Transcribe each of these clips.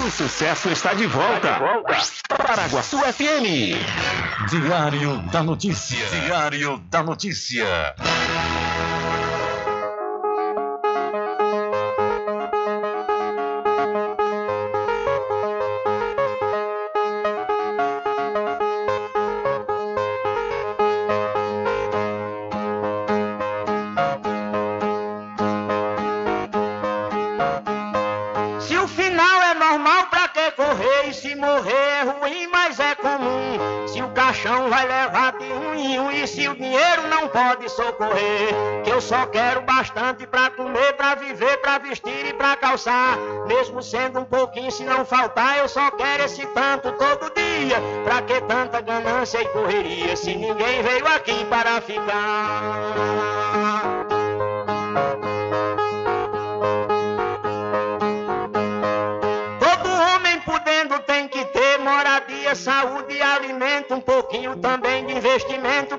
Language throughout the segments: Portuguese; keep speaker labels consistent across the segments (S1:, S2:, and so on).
S1: O sucesso está de volta. Está de volta. Paraguaçu FM.
S2: Diário da Notícia.
S1: Diário da Notícia.
S3: Socorrer. Que eu só quero bastante pra comer, pra viver, pra vestir e pra calçar. Mesmo sendo um pouquinho, se não faltar, eu só quero esse tanto todo dia. Pra que tanta ganância e correria, se ninguém veio aqui para ficar? saúde e alimento, um pouquinho também de investimento,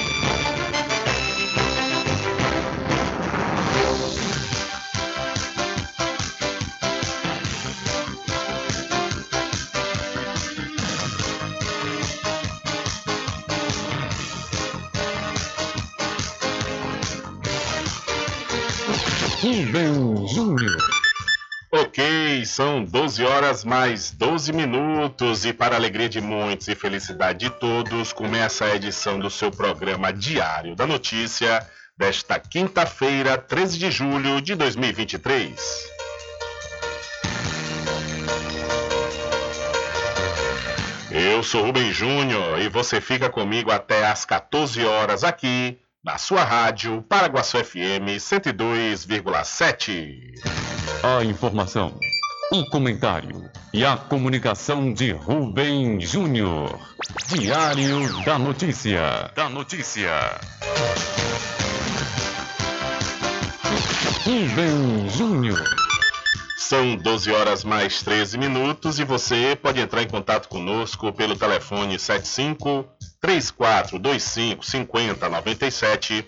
S4: São 12 horas mais 12 minutos e para alegria de muitos e felicidade de todos, começa a edição do seu programa Diário da Notícia desta quinta-feira, 13 de julho de 2023. Eu sou Rubem Júnior e você fica comigo até às 14 horas aqui na sua rádio Paraguaçu FM 102,7.
S2: A informação, o comentário e a comunicação de Rubem Júnior. Diário da Notícia. Da Notícia. Rubem Júnior.
S4: São 12 horas mais 13 minutos e você pode entrar em contato conosco pelo telefone 75 3425 5097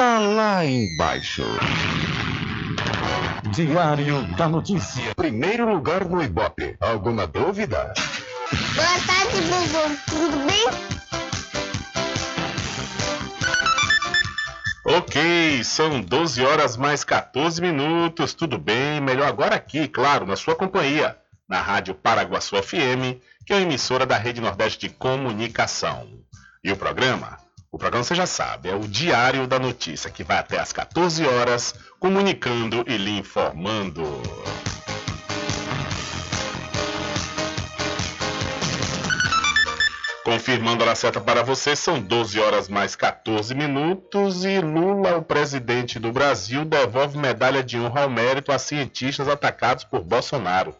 S2: tá lá embaixo. Diário da Notícia.
S5: Primeiro lugar no Ibope. Alguma dúvida?
S6: Boa tarde, Bubu. Tudo bem?
S4: Ok, são 12 horas mais 14 minutos, tudo bem? Melhor agora aqui, claro, na sua companhia, na Rádio Paraguaçu FM, que é a emissora da Rede Nordeste de Comunicação. E o programa? O programa você já sabe, é o Diário da Notícia, que vai até às 14 horas, comunicando e lhe informando. Confirmando a hora para você, são 12 horas mais 14 minutos e Lula, o presidente do Brasil, devolve medalha de honra ao mérito a cientistas atacados por Bolsonaro.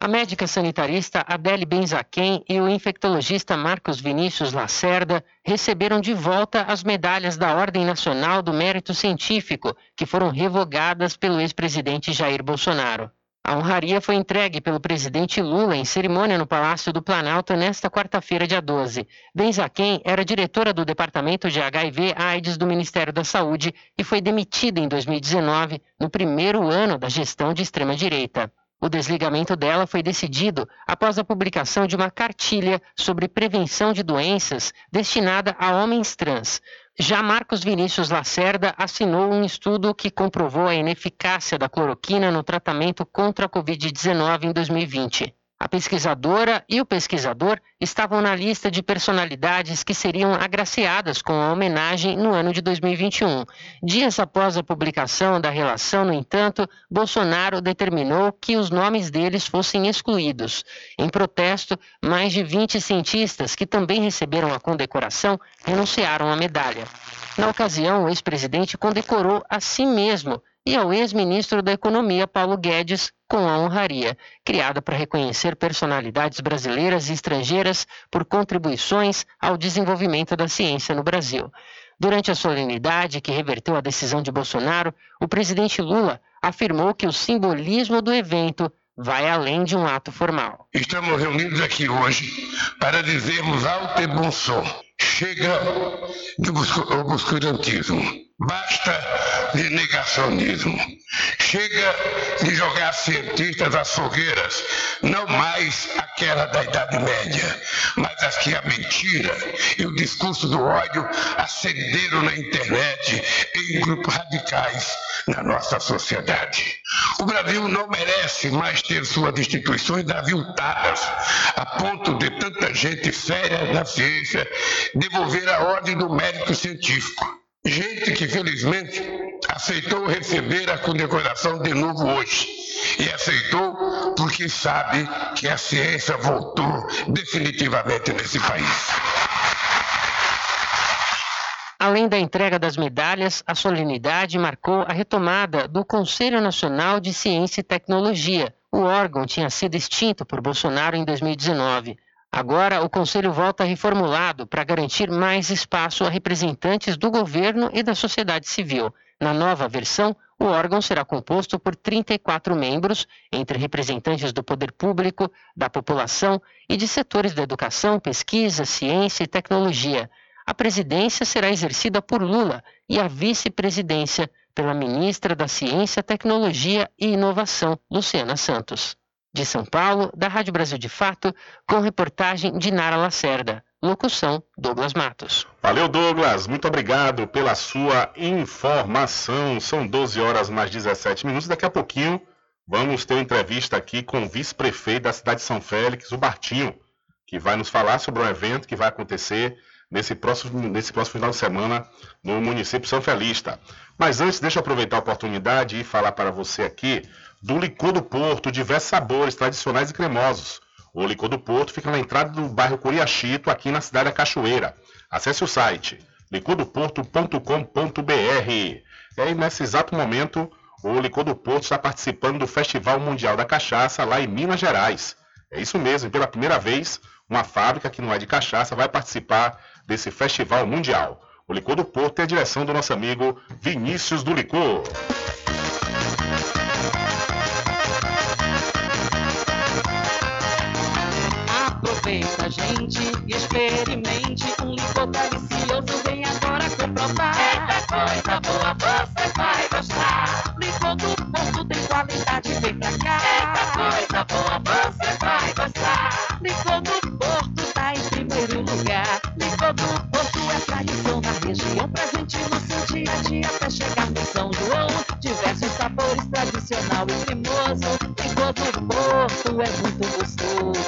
S7: A médica sanitarista Adele Benzaquem e o infectologista Marcos Vinícius Lacerda receberam de volta as medalhas da Ordem Nacional do Mérito Científico, que foram revogadas pelo ex-presidente Jair Bolsonaro. A honraria foi entregue pelo presidente Lula em cerimônia no Palácio do Planalto nesta quarta-feira, dia 12. Benzaquem era diretora do Departamento de HIV-AIDS do Ministério da Saúde e foi demitida em 2019, no primeiro ano da gestão de extrema-direita. O desligamento dela foi decidido após a publicação de uma cartilha sobre prevenção de doenças destinada a homens trans. Já Marcos Vinícius Lacerda assinou um estudo que comprovou a ineficácia da cloroquina no tratamento contra a Covid-19 em 2020. A pesquisadora e o pesquisador estavam na lista de personalidades que seriam agraciadas com a homenagem no ano de 2021. Dias após a publicação da relação, no entanto, Bolsonaro determinou que os nomes deles fossem excluídos. Em protesto, mais de 20 cientistas que também receberam a condecoração renunciaram à medalha. Na ocasião, o ex-presidente condecorou a si mesmo e ao ex-ministro da Economia, Paulo Guedes, com a honraria, criada para reconhecer personalidades brasileiras e estrangeiras por contribuições ao desenvolvimento da ciência no Brasil. Durante a solenidade que reverteu a decisão de Bolsonaro, o presidente Lula afirmou que o simbolismo do evento vai além de um ato formal.
S8: Estamos reunidos aqui hoje para dizermos alto e bom som. Chega de obscurantismo. Basta de negacionismo. Chega de jogar cientistas às fogueiras, não mais aquela da Idade Média, mas as que a mentira e o discurso do ódio acenderam na internet em grupos radicais na nossa sociedade. O Brasil não merece mais ter suas instituições aviltadas, a ponto de tanta gente séria na ciência devolver a ordem do mérito científico. Gente que felizmente aceitou receber a condecoração de novo hoje. E aceitou porque sabe que a ciência voltou definitivamente nesse país.
S7: Além da entrega das medalhas, a solenidade marcou a retomada do Conselho Nacional de Ciência e Tecnologia. O órgão tinha sido extinto por Bolsonaro em 2019. Agora, o Conselho volta reformulado para garantir mais espaço a representantes do governo e da sociedade civil. Na nova versão, o órgão será composto por 34 membros, entre representantes do poder público, da população e de setores da educação, pesquisa, ciência e tecnologia. A presidência será exercida por Lula e a vice-presidência pela ministra da Ciência, Tecnologia e Inovação, Luciana Santos. De São Paulo, da Rádio Brasil de Fato, com reportagem de Nara Lacerda. Locução: Douglas Matos.
S4: Valeu, Douglas. Muito obrigado pela sua informação. São 12 horas mais 17 minutos. Daqui a pouquinho vamos ter uma entrevista aqui com o vice-prefeito da cidade de São Félix, o Bartinho, que vai nos falar sobre um evento que vai acontecer nesse próximo, nesse próximo final de semana no município São Felista. Mas antes, deixa eu aproveitar a oportunidade e falar para você aqui do licor do Porto, diversos sabores tradicionais e cremosos. O licor do Porto fica na entrada do bairro Curiachito, aqui na cidade da Cachoeira. Acesse o site licordoporto.com.br. E nesse exato momento, o Licor do Porto está participando do Festival Mundial da Cachaça lá em Minas Gerais. É isso mesmo, pela primeira vez, uma fábrica que não é de cachaça vai participar desse festival mundial. O Licor do Porto tem a direção do nosso amigo Vinícius do Licor.
S9: Aproveita, gente, e experimente um licor delicioso. Vem agora comprovar. Eita coisa boa, você vai gostar. Licor do Porto tem qualidade, vem pra cá. Eita coisa boa, você vai gostar. Licor do Porto tá em primeiro lugar. Licor do Porto é tradição na região, presente no seu dia a dia até chegar no São João. Diversos sabores, tradicional e cremoso. Licor do Porto é muito gostoso.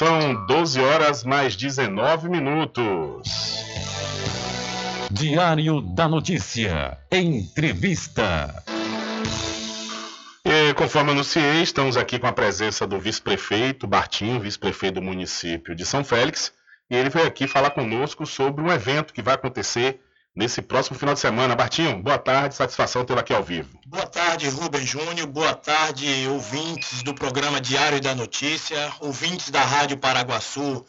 S4: são 12 horas mais 19 minutos.
S2: Diário da Notícia. Entrevista.
S4: E, conforme anunciei, estamos aqui com a presença do vice-prefeito Bartinho, vice-prefeito do município de São Félix, e ele veio aqui falar conosco sobre um evento que vai acontecer nesse próximo final de semana. Bartinho, boa tarde, satisfação tê-lo aqui ao vivo.
S10: Boa tarde, Rubem Júnior. Boa tarde, ouvintes do programa Diário da Notícia, ouvintes da Rádio Paraguaçu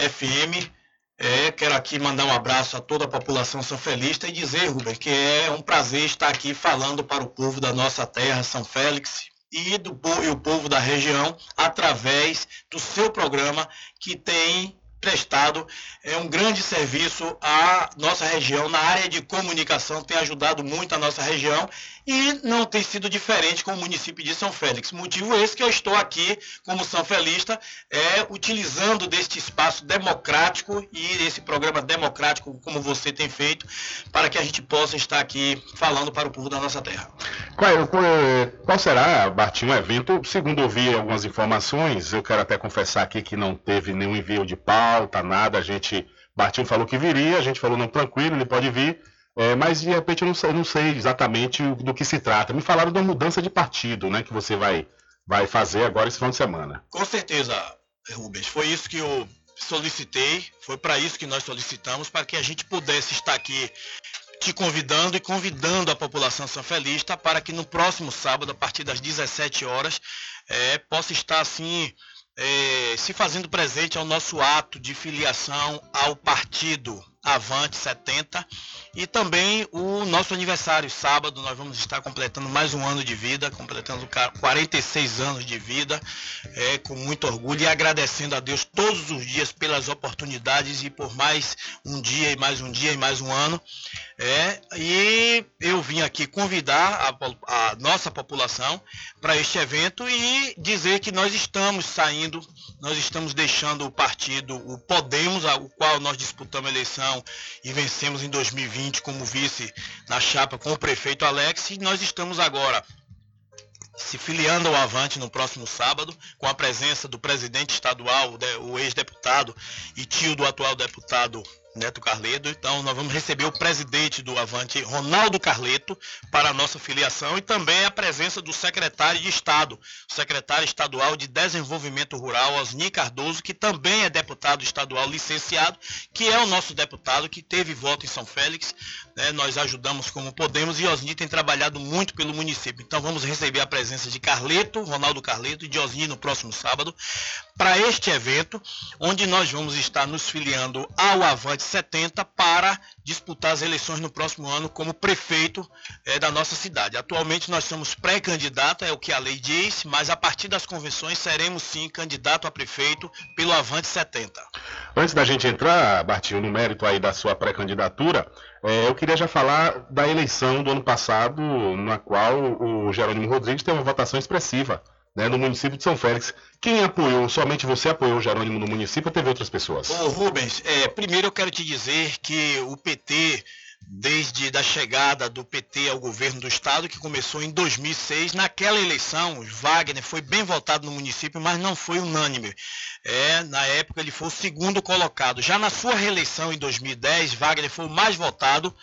S10: FM. É, quero aqui mandar um abraço a toda a população sanfelista e dizer, Rubem, que é um prazer estar aqui falando para o povo da nossa terra, São Félix, e, do, e o povo da região, através do seu programa, que tem prestado é um grande serviço à nossa região na área de comunicação, tem ajudado muito a nossa região e não tem sido diferente com o município de São Félix. Motivo esse que eu estou aqui como São Felista, é, utilizando deste espaço democrático e esse programa democrático como você tem feito, para que a gente possa estar aqui falando para o povo da nossa terra.
S4: Qual, qual- qual será, Bartinho, o evento? Segundo ouvi algumas informações, eu quero até confessar aqui que não teve nenhum envio de pauta, nada. A gente, Bartinho falou que viria, a gente falou não tranquilo, ele pode vir, é, mas de repente eu não sei, não sei exatamente do que se trata. Me falaram de uma mudança de partido, né, que você vai, vai fazer agora esse final de semana.
S10: Com certeza, Rubens, foi isso que eu solicitei, foi para isso que nós solicitamos, para que a gente pudesse estar aqui te convidando e convidando a população sanfelista para que no próximo sábado, a partir das 17 horas, eh, possa estar assim eh, se fazendo presente ao nosso ato de filiação ao partido Avante 70 e também o nosso aniversário sábado nós vamos estar completando mais um ano de vida completando ca- 46 anos de vida. É, com muito orgulho e agradecendo a Deus todos os dias pelas oportunidades e por mais um dia e mais um dia e mais um ano. É, e eu vim aqui convidar a, a nossa população para este evento e dizer que nós estamos saindo, nós estamos deixando o partido, o Podemos, o qual nós disputamos a eleição e vencemos em 2020 como vice na chapa com o prefeito Alex, e nós estamos agora se filiando ao Avante no próximo sábado, com a presença do presidente estadual, o ex-deputado e tio do atual deputado Neto Carleto. Então, nós vamos receber o presidente do Avante, Ronaldo Carleto, para a nossa filiação e também a presença do secretário de Estado, secretário estadual de Desenvolvimento Rural, Osni Cardoso, que também é deputado estadual licenciado, que é o nosso deputado que teve voto em São Félix. Né? Nós ajudamos como podemos e Osni tem trabalhado muito pelo município. Então, vamos receber a presença de Carleto, Ronaldo Carleto e de Osni no próximo sábado para este evento, onde nós vamos estar nos filiando ao Avante Avante 70 para disputar as eleições no próximo ano como prefeito é, da nossa cidade. Atualmente nós somos pré-candidato, é o que a lei diz, mas a partir das convenções seremos sim candidato a prefeito pelo Avante 70.
S4: Antes da gente entrar, Bartinho, no mérito aí da sua pré-candidatura, é, eu queria já falar da eleição do ano passado, na qual o Jerônimo Rodrigues teve uma votação expressiva né, no município de São Félix. Quem apoiou? Somente você apoiou o Jerônimo no município ou teve outras pessoas?
S10: Rubens, é, primeiro eu quero te dizer que o PT desde da chegada do PT ao governo do estado, que começou em 2006. Naquela eleição, Wagner foi bem votado no município, mas não foi unânime. É, na época ele foi o segundo colocado. Já na sua reeleição em 2010, Wagner foi o mais votado.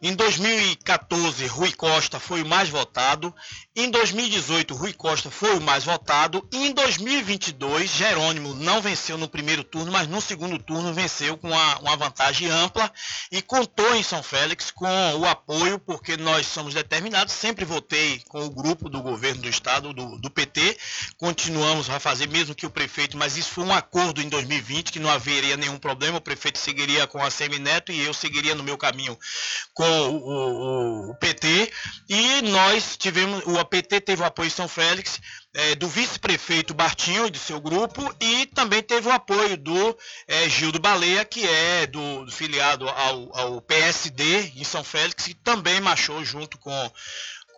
S10: Em 2014, Rui Costa foi o mais votado. Em 2018, Rui Costa foi o mais votado. E em 2022, Jerônimo não venceu no primeiro turno, mas no segundo turno venceu com uma, uma vantagem ampla e contou em São Félix com o apoio, porque nós somos determinados. Sempre votei com o grupo do governo do estado, do, do PT. Continuamos a fazer, mesmo que o prefeito, mas isso foi um acordo em 2020 que não haveria nenhum problema. O prefeito seguiria com a Semineto e eu seguiria no meu caminho com o, o, o, PT e nós tivemos, o APT teve o apoio em São Félix é, do vice-prefeito Bartinho e do seu grupo e também teve o apoio do é, Gildo Baleia, que é do, do filiado ao, ao PSD em São Félix, que também marchou junto com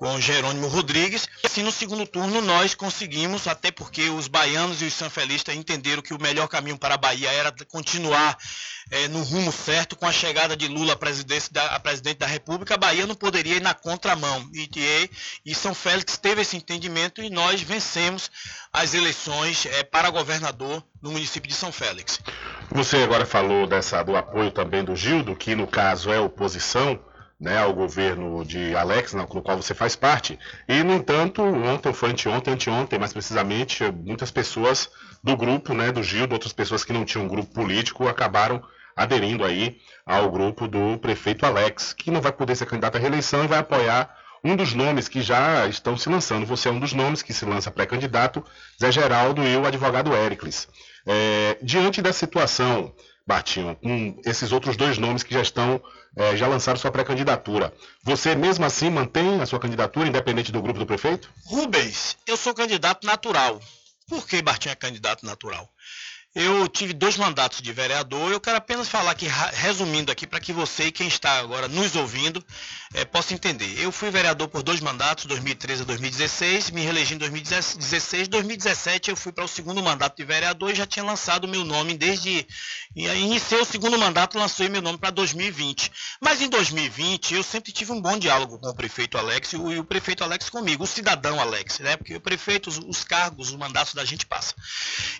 S10: com Jerônimo Rodrigues. Assim, no segundo turno, nós conseguimos, até porque os baianos e os sanfelistas entenderam que o melhor caminho para a Bahia era continuar é, no rumo certo com a chegada de Lula a, da, a presidente da República. A Bahia não poderia ir na contramão. E, e, e São Félix teve esse entendimento e nós vencemos as eleições é, para governador no município de São Félix.
S4: Você agora falou dessa, do apoio também do Gildo, que no caso é oposição né, ao governo de Alex, no, qual você faz parte. E, no entanto, ontem, foi anteontem, anteontem, mais precisamente, muitas pessoas do grupo, né, do Gildo, outras pessoas que não tinham grupo político, acabaram aderindo aí ao grupo do prefeito Alex, que não vai poder ser candidato à reeleição e vai apoiar um dos nomes que já estão se lançando. Você é um dos nomes que se lança pré-candidato, Zé Geraldo e o advogado Éricles. É, diante da situação Bartinho, com esses outros dois nomes que já estão, é, já lançaram sua pré-candidatura. Você mesmo assim mantém a sua candidatura, independente do grupo do prefeito?
S10: Rubens, eu sou candidato natural. Por que Bartinho é candidato natural? Eu tive dois mandatos de vereador. Eu quero apenas falar aqui, resumindo aqui, para que você e quem está agora nos ouvindo é, possa entender. Eu fui vereador por dois mandatos, 2013 a 2016, me reelegi em 2016. 2017 eu fui para o segundo mandato de vereador e já tinha lançado meu nome desde. Iniciei o segundo mandato, lancei meu nome para 2020. Mas em 2020 eu sempre tive um bom diálogo com o prefeito Alex e o, prefeito Alex comigo, o cidadão Alex, né? Porque o prefeito, os, os cargos, os mandatos da gente passa.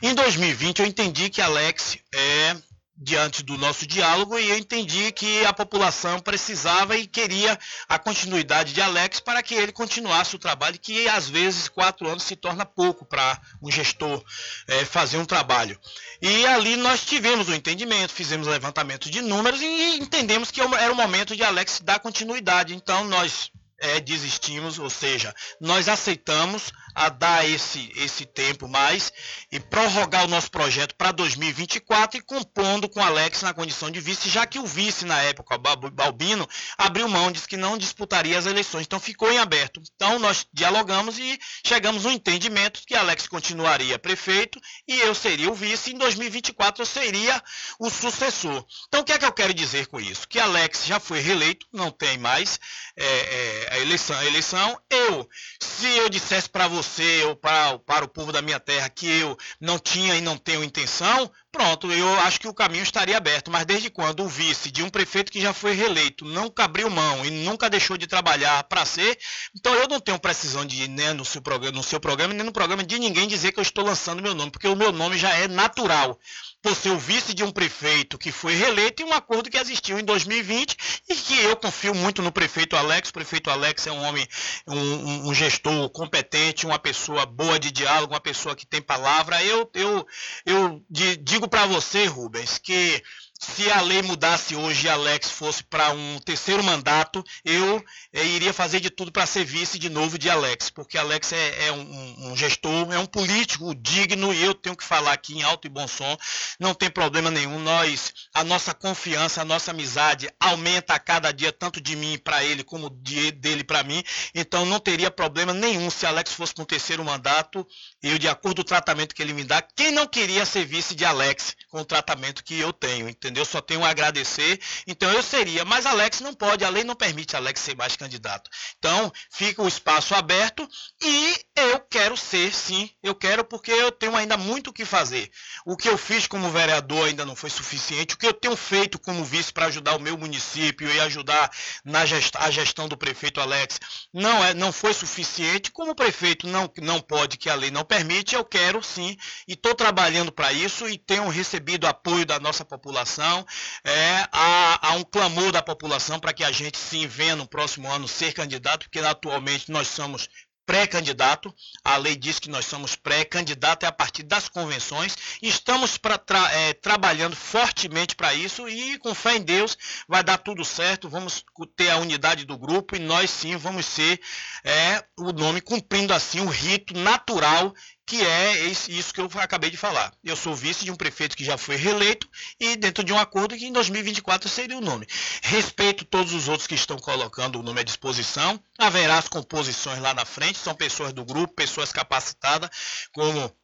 S10: Em 2020 eu entendi entendi que Alex é diante do nosso diálogo e eu entendi que a população precisava e queria a continuidade de Alex para que ele continuasse o trabalho, que às vezes quatro anos se torna pouco para um gestor é, fazer um trabalho. E ali nós tivemos o um entendimento, fizemos levantamento de números e entendemos que era o momento de Alex dar continuidade. Então nós é, desistimos, ou seja, nós aceitamos a dar esse, esse tempo mais e prorrogar o nosso projeto para 2024 e compondo com Alex na condição de vice, já que o vice na época, Balbino, abriu mão, disse que não disputaria as eleições, então ficou em aberto. Então nós dialogamos e chegamos um entendimento que Alex continuaria prefeito e eu seria o vice, em 2024 eu seria o sucessor. Então o que é que eu quero dizer com isso? Que Alex já foi reeleito, não tem mais é, é, a eleição. A eleição, eu, se eu dissesse para você você ou para, para o povo da minha terra que eu não tinha e não tenho intenção, pronto, eu acho que o caminho estaria aberto. Mas desde quando o vice de um prefeito que já foi reeleito nunca abriu mão e nunca deixou de trabalhar para ser, então eu não tenho precisão de né, no, seu programa, no seu programa, nem no programa de ninguém dizer que eu estou lançando meu nome, porque o meu nome já é natural por ser o vice de um prefeito que foi reeleito e um acordo que existiu em 2020 e que eu confio muito no prefeito Alex. O prefeito Alex é um homem, um, um gestor competente, uma pessoa boa de diálogo, uma pessoa que tem palavra. Eu, eu, eu digo para você, Rubens, que se a lei mudasse hoje e Alex fosse para um terceiro mandato, eu eh, iria fazer de tudo para ser vice de novo de Alex, porque Alex é, é um, um, gestor, é um político digno e eu tenho que falar aqui em alto e bom som, não tem problema nenhum. Nós, a nossa confiança, a nossa amizade aumenta a cada dia, tanto de mim para ele como de, dele para mim, então não teria problema nenhum se Alex fosse para um terceiro mandato, eu, de acordo com o tratamento que ele me dá, quem não queria ser vice de Alex com o tratamento que eu tenho, entendeu? Entendeu? Só tenho a agradecer. Então eu seria, mas Alex não pode, a lei não permite Alex ser mais candidato. Então fica o espaço aberto e eu quero ser, sim, eu quero porque eu tenho ainda muito o que fazer. O que eu fiz como vereador ainda não foi suficiente. O que eu tenho feito como vice para ajudar o meu município e ajudar na gestão, a gestão do prefeito Alex não é, não foi suficiente. Como o prefeito não não pode, que a lei não permite, eu quero sim e estou trabalhando para isso e tenho recebido apoio da nossa população população, é, há, há um clamor da população para que a gente sim venha no próximo ano ser candidato, porque atualmente nós somos pré-candidato. A lei diz que nós somos pré-candidato é a partir das convenções. Estamos tra, é, trabalhando fortemente para isso e com fé em Deus vai dar tudo certo. Vamos ter a unidade do grupo e nós sim vamos ser é, o nome cumprindo assim o rito natural que é isso que eu acabei de falar. Eu sou vice de um prefeito que já foi reeleito e dentro de um acordo que em 2024 seria o nome. Respeito todos os outros que estão colocando o nome à disposição. Haverá as composições lá na frente, são pessoas do grupo, pessoas capacitadas, como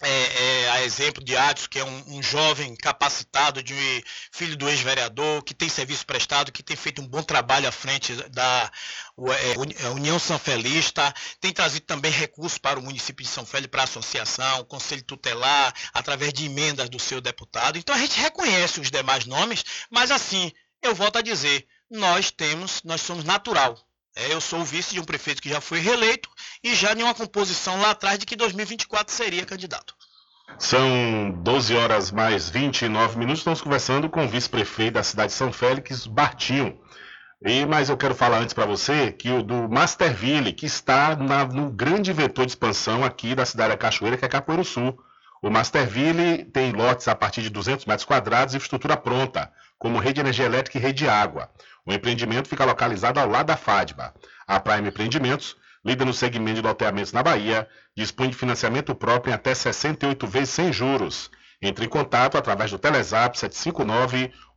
S10: é, é, a exemplo de Adson, que é um, um, jovem capacitado, de filho do ex-vereador, que tem serviço prestado, que tem feito um bom trabalho à frente da é, é União Sanfelista, tem trazido também recursos para o município de São Félix, para a associação, Conselho Tutelar, através de emendas do seu deputado. Então a gente reconhece os demais nomes, mas assim, eu volto a dizer, nós temos, nós somos natural, é, eu sou o vice de um prefeito que já foi reeleito e já em uma composição lá atrás de que 2024 seria candidato.
S4: São 12 horas mais 29 minutos. Estamos conversando com o vice-prefeito da cidade de São Félix, Bartinho. E, mas eu quero falar antes para você que o do Masterville, que está na, no grande vetor de expansão aqui da cidade da Cachoeira, que é Capoeiro Sul. O Masterville tem lotes a partir de 200 metros quadrados e infraestrutura pronta, como rede de energia elétrica e rede de água. O empreendimento fica localizado ao lado da FADBA. A Prime Empreendimentos, líder no segmento de loteamentos na Bahia, dispõe de financiamento próprio em até 68 vezes sem juros. Entre em contato através do Telezap 759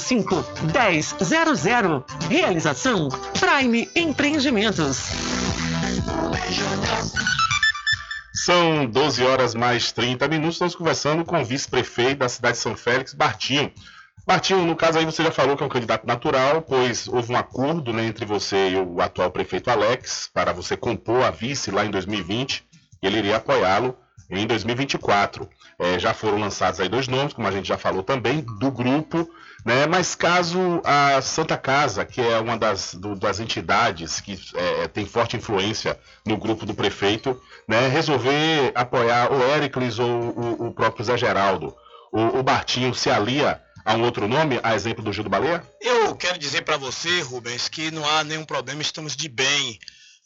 S11: 1000. Realização Prime Empreendimentos.
S4: São 12 horas mais 30 minutos. Estamos conversando com o vice-prefeito da cidade de São Félix, Bartinho. Bartinho, no caso aí você já falou que é um candidato natural, pois houve um acordo né, entre você e o atual prefeito Alex para você compor a vice lá em 2020 e ele iria apoiá-lo em 2024. É, já foram lançados aí dois nomes, como a gente já falou também, do grupo né? Mas caso a Santa Casa, que é uma das, do, das entidades que é, tem forte influência no grupo do prefeito, né, resolver apoiar o Éricles ou o, o próprio Zé Geraldo, o, o Bartinho se alia a um outro nome, a exemplo do Gil do Baleia?
S10: Eu quero dizer para você, Rubens, que não há nenhum problema, estamos de bem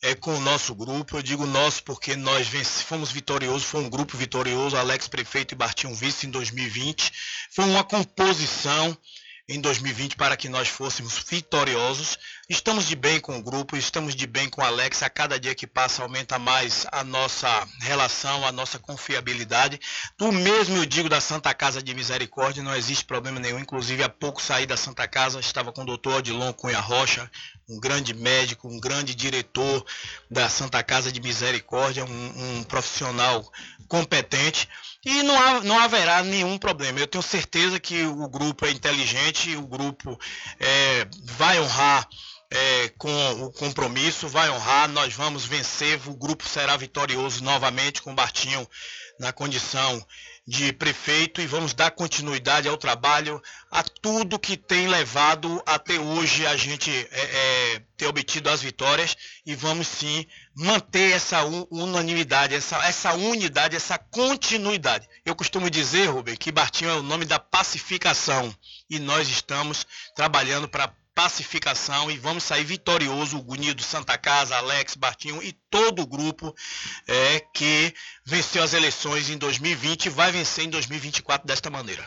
S10: é, com o nosso grupo. Eu digo nosso porque nós fomos vitoriosos, foi um grupo vitorioso, Alex Prefeito e Bartinho Vice em 2020. Foi uma composição em 2020 para que nós fôssemos vitoriosos. Estamos de bem com o grupo, estamos de bem com o Alex. A cada dia que passa aumenta mais a nossa relação, a nossa confiabilidade. Do mesmo eu digo da Santa Casa de Misericórdia, não existe problema nenhum. Inclusive, há pouco saí da Santa Casa, estava com o doutor Odilon Cunha Rocha, um grande médico, um grande diretor da Santa Casa de Misericórdia, um, um profissional competente. E não, há, não haverá nenhum problema. Eu tenho certeza que o grupo é inteligente, o grupo é, vai honrar é, com o compromisso, vai honrar, nós vamos vencer, o grupo será vitorioso novamente com o Bartinho na condição de prefeito e vamos dar continuidade ao trabalho, a tudo que tem levado até hoje a gente é, é, ter obtido as vitórias e vamos sim manter essa unanimidade, essa, essa unidade, essa continuidade. Eu costumo dizer, Rubem, que Bartinho é o nome da pacificação e nós estamos trabalhando para pacificação e vamos sair vitorioso, o Gunido Santa Casa, Alex, Bartinho e todo o grupo é, que venceu as eleições em 2020 e vai vencer em 2024 desta maneira.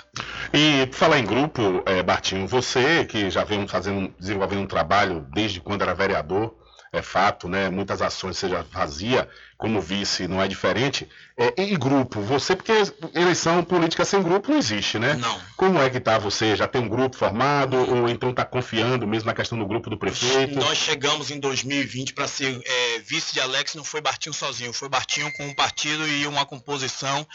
S4: E por falar em grupo, é, Bartinho, você que já vem fazendo, desenvolvendo um trabalho desde quando era vereador, é fato, né? Muitas ações você já fazia, como vice não é diferente. É, e grupo, você, porque eleição política sem grupo não existe, né?
S10: Não.
S4: Como é que tá você? Já tem um grupo formado ou então está confiando mesmo na questão do grupo do prefeito?
S10: Nós chegamos em 2020 para ser é, vice de Alex, não foi Bartinho sozinho, foi Bartinho com um partido e uma composição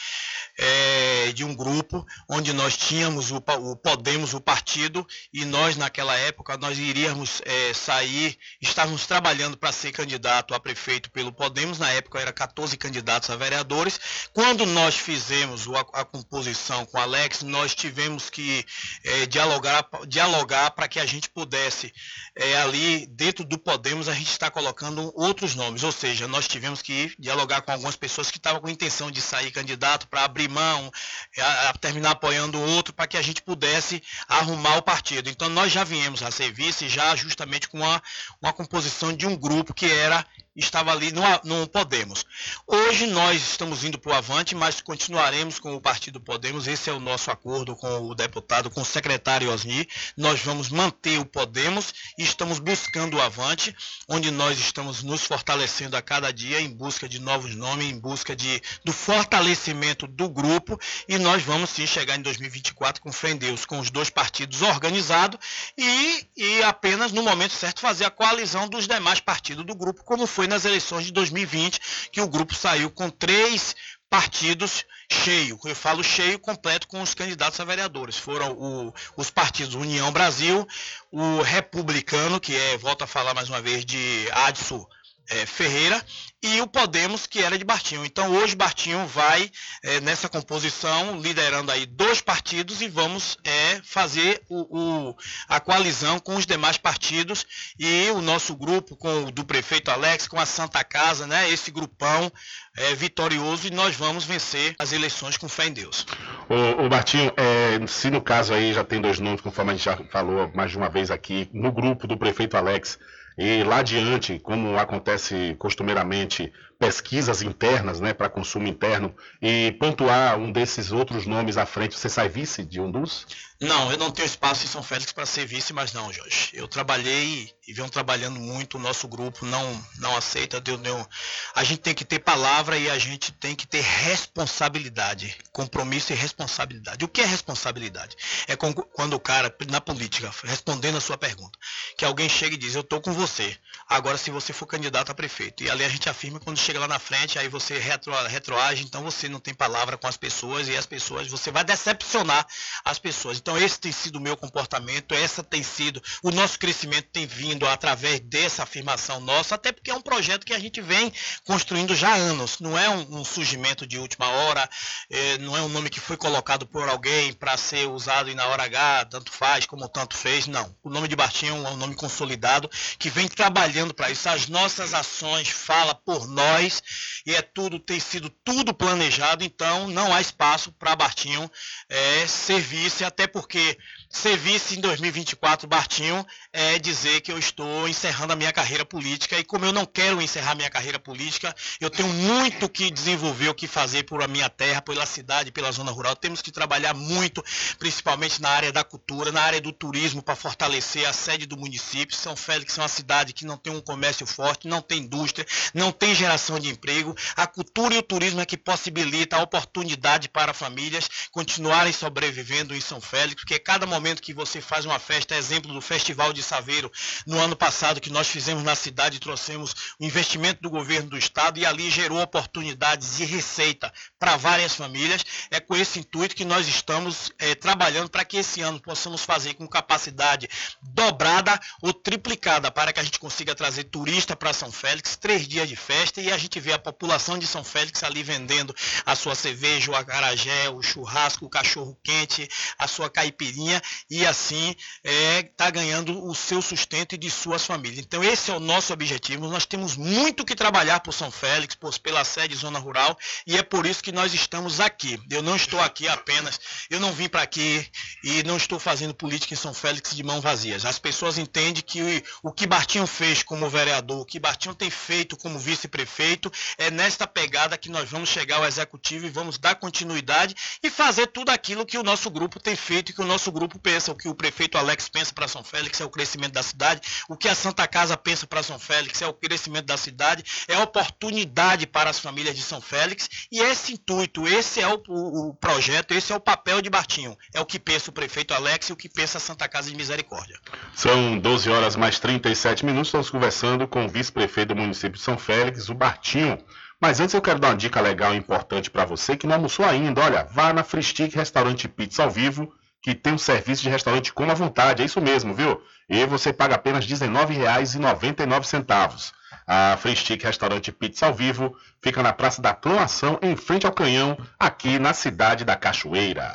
S10: é, de um grupo onde nós tínhamos o, o, Podemos, o partido, e nós naquela época nós iríamos é, sair, estávamos trabalhando para ser candidato a prefeito pelo Podemos, na época era 14 candidatos a vereadores. Quando nós fizemos a, a composição com Alex, nós tivemos que é, dialogar, dialogar para que a gente pudesse é, ali dentro do Podemos a gente está colocando outros nomes, ou seja, nós tivemos que dialogar com algumas pessoas que estavam com intenção de sair candidato para abrir mão, a, a terminar apoiando outro para que a gente pudesse arrumar o partido. Então nós já viemos a serviço já justamente com uma, uma composição de um grupo que era estava ali no, no Podemos. Hoje nós estamos indo para o Avante, mas continuaremos com o Partido Podemos. Esse é o nosso acordo com o deputado, com o secretário Osni. Nós vamos manter o Podemos e estamos buscando o Avante, onde nós estamos nos fortalecendo a cada dia em busca de novos nomes, em busca de, do fortalecimento do grupo. E nós vamos sim chegar em 2024 com fé em Deus, com os dois partidos organizados e, e apenas no momento certo fazer a coalizão dos demais partidos do grupo, como foi foi nas eleições de 2020 que o grupo saiu com três partidos cheio. Eu falo cheio completo com os candidatos a vereadores. Foram o, os partidos União Brasil, o Republicano, que é, volto a falar mais uma vez, de Adson é, Ferreira e o Podemos, que era de Bartinho. Então hoje Bartinho vai é, nessa composição, liderando aí dois partidos e vamos é, fazer o, o, a coalizão com os demais partidos e o nosso grupo, com o do prefeito Alex, com a Santa Casa, né? Esse grupão é, vitorioso e nós vamos vencer as eleições com fé em Deus.
S4: O, o Bartinho, é, se no caso aí já tem dois nomes, conforme a gente já falou mais de uma vez aqui, no grupo do prefeito Alex e lá adiante, como acontece costumeiramente, pesquisas internas né, para consumo interno e pontuar um desses outros nomes à frente, você sai vice de um dos?
S10: Não, eu não tenho espaço em São Félix para ser vice, mas não, Jorge. Eu trabalhei e venho trabalhando muito, o nosso grupo não, não aceita. Deu, deu, a gente tem que ter palavra e a gente tem que ter responsabilidade, compromisso e responsabilidade. O que é responsabilidade? É quando o cara, na política, respondendo a sua pergunta, que alguém chega e diz, eu estou com você, agora se você for candidato a prefeito. E ali a gente afirma quando chega chega lá na frente, aí você retro, retroage, então você não tem palavra com as pessoas e as pessoas, você vai decepcionar as pessoas. Então esse tem sido o meu comportamento, essa tem sido, o nosso crescimento tem vindo através dessa afirmação nossa, até porque é um projeto que a gente vem construindo já há anos, não é um, um surgimento de última hora, é, não é um nome que foi colocado por alguém para ser usado e na hora H, tanto faz como tanto fez, não. O nome de Bartinho é um nome consolidado que vem trabalhando para isso. As nossas ações falam por nós nós e é tudo tem sido tudo planejado, então não há espaço para Bartinho é, ser vice, até porque ser vice em 2024, Bartinho, é dizer que eu estou encerrando a minha carreira política e como eu não quero encerrar minha carreira política, eu tenho muito que desenvolver, o que fazer por a minha terra, pela cidade, pela zona rural. Temos que trabalhar muito, principalmente na área da cultura, na área do turismo, para fortalecer a sede do município. São Félix é uma cidade que não tem um comércio forte, não tem indústria, não tem geração de emprego. A cultura e o turismo é que possibilita a oportunidade para famílias continuarem sobrevivendo em São Félix, porque cada momento momento que você faz uma festa, exemplo do Festival de Saveiro, no ano passado que nós fizemos na cidade, trouxemos o investimento do governo do estado e ali gerou oportunidades de receita para várias famílias. É com esse intuito que nós estamos é, trabalhando para que esse ano possamos fazer com capacidade dobrada ou triplicada para que a gente consiga trazer turista para São Félix, três dias de festa e a gente vê a população de São Félix ali vendendo a sua cerveja, o acarajé, o churrasco, o cachorro quente, a sua caipirinha e assim está ganhando o seu sustento e de suas famílias. Então esse é o nosso objetivo. Nós temos muito que trabalhar por São Félix, por, pela sede Zona Rural e é por isso que nós estamos aqui. Eu não estou aqui apenas, eu não vim para aqui e não estou fazendo política em São Félix de mão vazias. As pessoas entendem que o que Bartinho fez como vereador, o que Bartinho tem feito como vice-prefeito, é nesta pegada que nós vamos chegar ao executivo e vamos dar continuidade e fazer tudo aquilo que o nosso grupo tem feito e que o nosso grupo pensa, o que o prefeito Alex pensa para São Félix é o crescimento da cidade, o que a Santa Casa pensa para São Félix é o crescimento da cidade, é oportunidade para as famílias de São Félix e esse intuito, esse é o, o, o projeto, esse é o papel de Bartinho, é o que pensa o prefeito Alex e o que pensa a Santa Casa de Misericórdia.
S4: São 12 horas mais 37 minutos, estamos conversando com o vice-prefeito do município de São Félix, o Bartinho. Mas antes eu quero dar uma dica legal e importante para você que não almoçou ainda. Olha, vá na Fristic Restaurante Pizza ao Vivo, que tem um serviço de restaurante com à vontade. É isso mesmo, viu? E você paga apenas R$19,99. A Fristic Restaurante Pizza ao Vivo fica na Praça da Cloação, em frente ao Canhão, aqui na cidade da Cachoeira.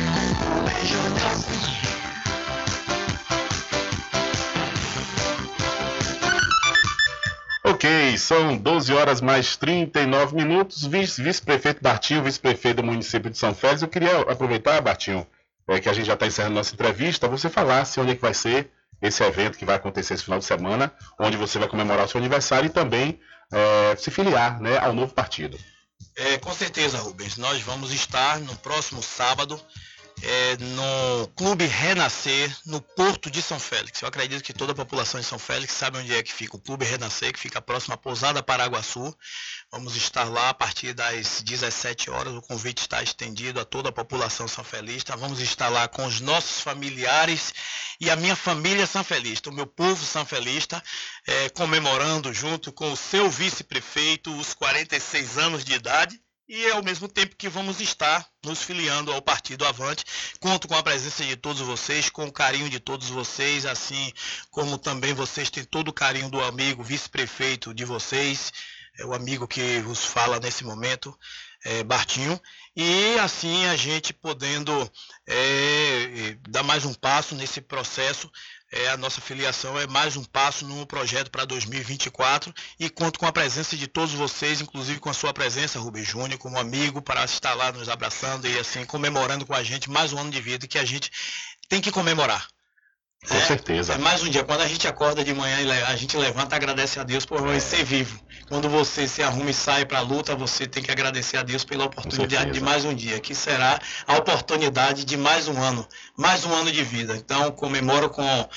S4: Ok, são 12 horas mais 39 minutos. Vice- Vice-prefeito Bartinho, vice-prefeito do município de São Félix. Eu queria aproveitar, Bartinho, é, que a gente já está encerrando nossa entrevista, você falasse onde é que vai ser esse evento que vai acontecer esse final de semana, onde você vai comemorar o seu aniversário e também é, se filiar né, ao novo partido.
S10: É, com certeza, Rubens. Nós vamos estar no próximo sábado é, no Clube Renascer, no Porto de São Félix. Eu acredito que toda a população de São Félix sabe onde é que fica o Clube Renascer, que fica próximo à Pousada Paraguaçu. Vamos estar lá a partir das 17 horas. O convite está estendido a toda a população sanfelista. Vamos estar lá com os nossos familiares e a minha família sanfelista, o meu povo sanfelista, é, comemorando junto com o seu vice-prefeito os 46 anos de idade e ao mesmo tempo que vamos estar nos filiando ao Partido Avante. Conto com a presença de todos vocês, com o carinho de todos vocês, assim como também vocês têm todo o carinho do amigo vice-prefeito de vocês, é o amigo que vos fala nesse momento, é, Bartinho. E assim a gente podendo é, dar mais um passo nesse processo é, a nossa filiação é mais um passo no projeto para 2024 e conto com a presença de todos vocês, inclusive com a sua presença, Rubens Júnior, como amigo, para estar lá nos abraçando e assim comemorando com a gente mais um ano de vida que a gente tem que comemorar.
S4: Com certeza.
S10: É mais um dia. Quando a gente acorda de manhã e a gente levanta, agradece a Deus por ser vivo. Quando você se arruma e sai para a luta, você tem que agradecer a Deus pela oportunidade de mais um dia, que será a oportunidade de mais um ano, mais um ano de vida. Então, comemoro com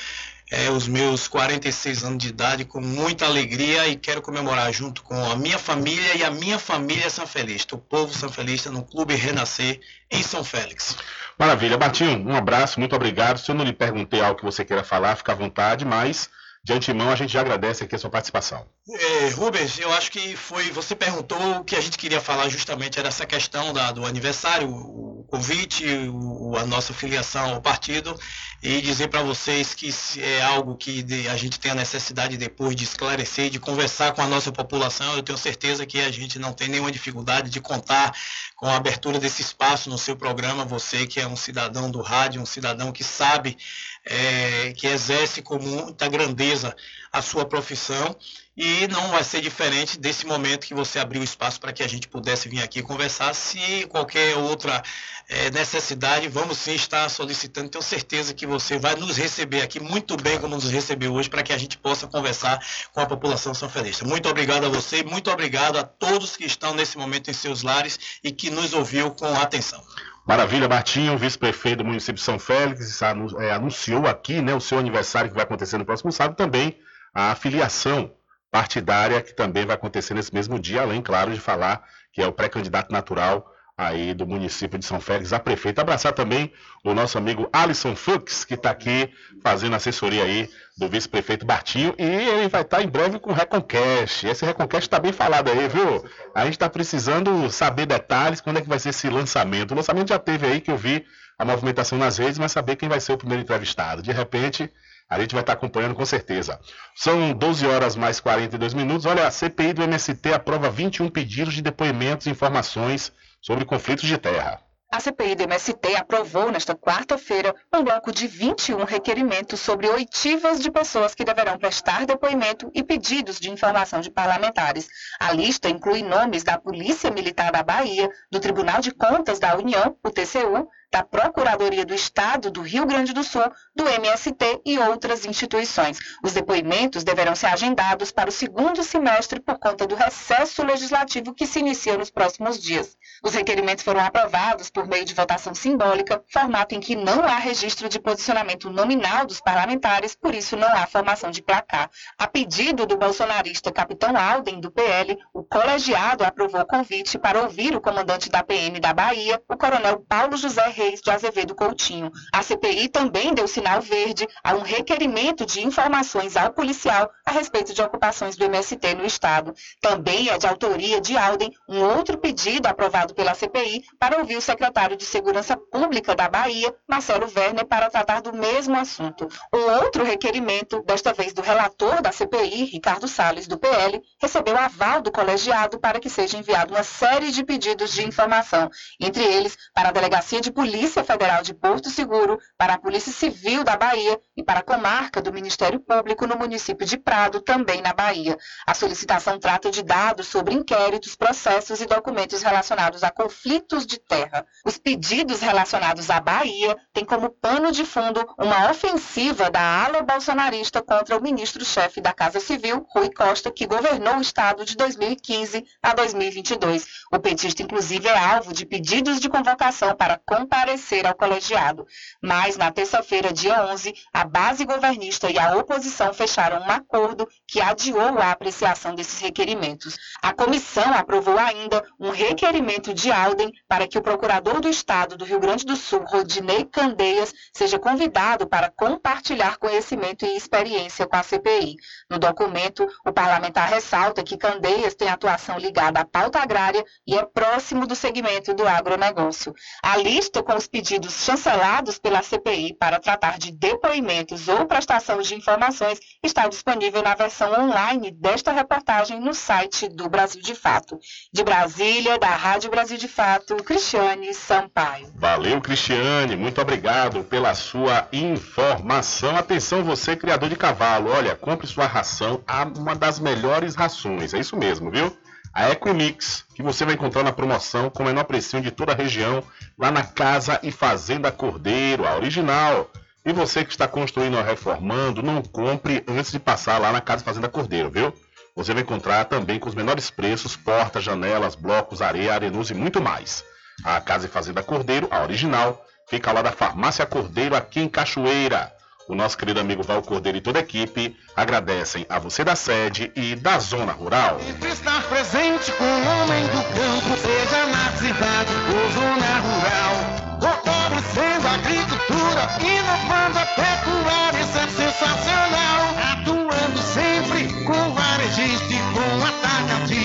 S10: é, os meus 46 anos de idade com muita alegria e quero comemorar junto com a minha família e a minha família sanfelista, o povo sanfelista no Clube Renascer em São Félix.
S4: Maravilha. Bartinho, um abraço, muito obrigado. Se eu não lhe perguntei algo que você queira falar, fica à vontade, mas de antemão a gente já agradece aqui a sua participação.
S10: É, Rubens, eu acho que foi. Você perguntou o que a gente queria falar justamente era essa questão da- do aniversário, o convite, o- a nossa filiação ao partido e dizer para vocês que é algo que a gente tem a necessidade depois de esclarecer, de conversar com a nossa população. Eu tenho certeza que a gente não tem nenhuma dificuldade de contar com a abertura desse espaço no seu programa. Você que é um cidadão do rádio, um cidadão que sabe, é, que exerce com muita grandeza a sua profissão e não vai ser diferente desse momento que você abriu espaço para que a gente pudesse vir aqui conversar. Se qualquer outra eh, necessidade, vamos sim estar solicitando. Tenho certeza que você vai nos receber aqui muito bem como nos recebeu hoje para que a gente possa conversar com a população sanfelista. Muito obrigado a você, muito obrigado a todos que estão nesse momento em seus lares e que nos ouviu com atenção.
S4: Maravilha, Martinho, vice-prefeito do município de São Félix, é, anunciou aqui né, o seu aniversário que vai acontecer no próximo sábado, também a filiação partidária que também vai acontecer nesse mesmo dia, além, claro, de falar que é o pré-candidato natural aí do município de São Félix a prefeito. Abraçar também o nosso amigo Alisson Fux, que está aqui fazendo assessoria aí do vice-prefeito Bartinho, e ele vai estar em breve com o Reconcast. Esse Reconcast está bem falado aí, viu? A gente está precisando saber detalhes, quando é que vai ser esse lançamento. O lançamento já teve aí, que eu vi a movimentação nas redes, mas saber quem vai ser o primeiro entrevistado. De repente, a gente vai estar acompanhando com certeza. São 12 horas mais 42 minutos. Olha, a CPI do MST aprova 21 pedidos de depoimentos e informações sobre conflitos de terra.
S12: A CPI do MST aprovou nesta quarta-feira um bloco de 21 requerimentos sobre oitivas de pessoas que deverão prestar depoimento e pedidos de informação de parlamentares. A lista inclui nomes da Polícia Militar da Bahia, do Tribunal de Contas da União, o TCU, da Procuradoria do Estado do Rio Grande do Sul, do MST e outras instituições. Os depoimentos deverão ser agendados para o segundo semestre por conta do recesso legislativo que se inicia nos próximos dias. Os requerimentos foram aprovados por meio de votação simbólica, formato em que não há registro de posicionamento nominal dos parlamentares, por isso não há formação de placar. A pedido do bolsonarista Capitão Alden, do PL, o colegiado aprovou o convite para ouvir o comandante da PM da Bahia, o coronel Paulo José Reis de Azevedo Coutinho. A CPI também deu sinal verde a um requerimento de informações ao policial a respeito de ocupações do MST no Estado. Também é de autoria de Alden um outro pedido aprovado pela CPI para ouvir o secretário de Segurança Pública da Bahia, Marcelo Werner, para tratar do mesmo assunto. Um outro requerimento, desta vez do relator da CPI, Ricardo Salles, do PL, recebeu aval do colegiado para que seja enviado uma série de pedidos de informação, entre eles para a Delegacia de Polícia Federal de Porto Seguro, para a Polícia Civil da Bahia e para a comarca do Ministério Público no município de Prado, também na Bahia. A solicitação trata de dados sobre inquéritos, processos e documentos relacionados a conflitos de terra. Os pedidos relacionados à Bahia têm como pano de fundo uma ofensiva da ala bolsonarista contra o ministro-chefe da Casa Civil, Rui Costa, que governou o estado de 2015 a 2022. O petista, inclusive, é alvo de pedidos de convocação para comparecer ao colegiado. Mas, na terça-feira, dia 11, a base governista e a oposição fecharam um acordo que adiou a apreciação desses requerimentos. A comissão aprovou ainda um requerimento de Alden para que o procurador do Estado do Rio Grande do Sul, Rodinei Candeias, seja convidado para compartilhar conhecimento e experiência com a CPI. No documento, o parlamentar ressalta que Candeias tem atuação ligada à pauta agrária e é próximo do segmento do agronegócio. A lista com os pedidos chancelados pela CPI para tratar de depoimentos ou prestação de informações está disponível na versão online desta reportagem no site do Brasil de Fato. De Brasília, da Rádio Brasil de Fato, Cristiane Sampaio.
S4: Valeu, Cristiane, muito obrigado pela sua informação. Atenção, você, criador de cavalo, olha, compre sua ração, uma das melhores rações, é isso mesmo, viu? A Equimix, que você vai encontrar na promoção com o menor precinho de toda a região, lá na Casa e Fazenda Cordeiro, a original. E você que está construindo ou reformando, não compre antes de passar lá na Casa e Fazenda Cordeiro, viu? Você vai encontrar também com os menores preços, portas, janelas, blocos, areia, arenuso e muito mais. A Casa e Fazenda Cordeiro, a original, fica lá da Farmácia Cordeiro, aqui em Cachoeira. O nosso querido amigo Val Cordeiro e toda a equipe agradecem a você da sede e da zona rural.
S13: Estar presente com o homem do campo, seja na cidade ou zona rural. Fortalecendo a agricultura, inovando a pecuária, isso é sensacional.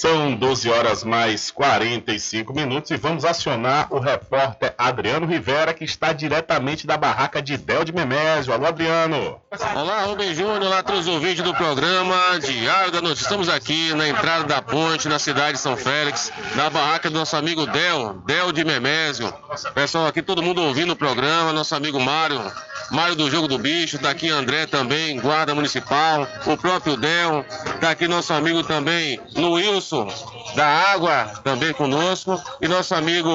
S4: São 12 horas mais 45 minutos e vamos acionar o repórter Adriano Rivera, que está diretamente da barraca de Del de Memésio. Alô, Adriano.
S14: Olá, Rubem Júnior, olá, os ouvintes do programa Diário da Notícia. Estamos aqui na entrada da ponte, na cidade de São Félix, na barraca do nosso amigo Del, Del de Memésio. Pessoal, aqui todo mundo ouvindo o programa, nosso amigo Mário, Mário do Jogo do Bicho, tá aqui André também, guarda municipal, o próprio Del, tá aqui nosso amigo também, Da Água, também conosco, e nosso amigo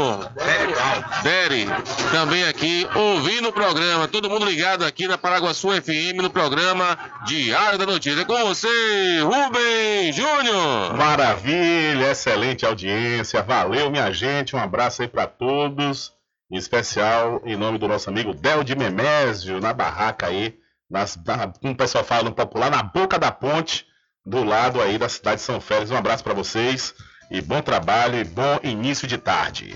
S14: Deri, também aqui, ouvindo o programa, todo mundo ligado aqui na Paraguaçu FM, no programa Diário da Notícia. É com você, Rubem Júnior!
S4: Maravilha, excelente audiência. Valeu, minha gente. Um abraço aí para todos. Em especial em nome do nosso amigo Del de Memésio, na barraca aí, nas, na, como o pessoal fala no popular, na boca da ponte, do lado aí da cidade de São Félix. Um abraço para vocês e bom trabalho e bom início de tarde.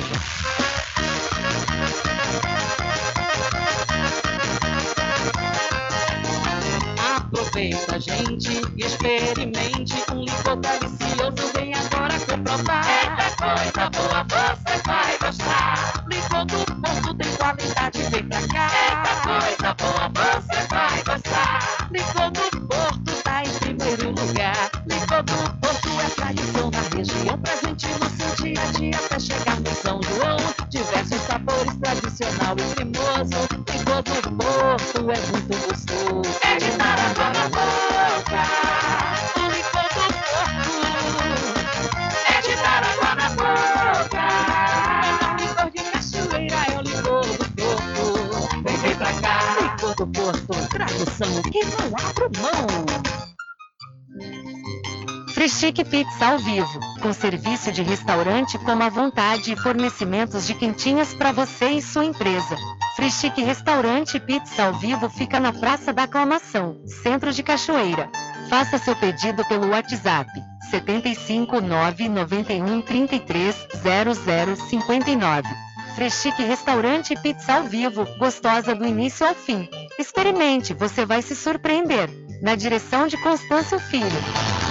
S9: Aproveita, gente, e experimente um licor delicioso. Vem agora comprovar. Eita coisa boa, você vai gostar. Licor do Porto tem qualidade, vem pra cá. Eita coisa boa, você vai gostar. Licor do Porto tá em primeiro lugar. Licor do Porto é tradição na região, presente no seu dia a dia até chegar no São João. Diversos sabores, tradicional e cremoso. Licor do Porto é muito gostoso. É de dar água na boca. O licor do Porto é de dar água na boca. É um licor de cachoeira, é o licor do Porto. Vem, vem pra cá. Licor do Porto, tradução que não abro mão.
S15: Frischique Pizza ao vivo, com serviço de restaurante como à vontade e fornecimentos de quentinhas para você e sua empresa. Frischique Restaurante Pizza ao vivo fica na Praça da Aclamação, Centro de Cachoeira. Faça seu pedido pelo WhatsApp 75 991 33 0059. Freschique Restaurante Pizza ao vivo, gostosa do início ao fim. Experimente, você vai se surpreender. Na direção de Constâncio Filho.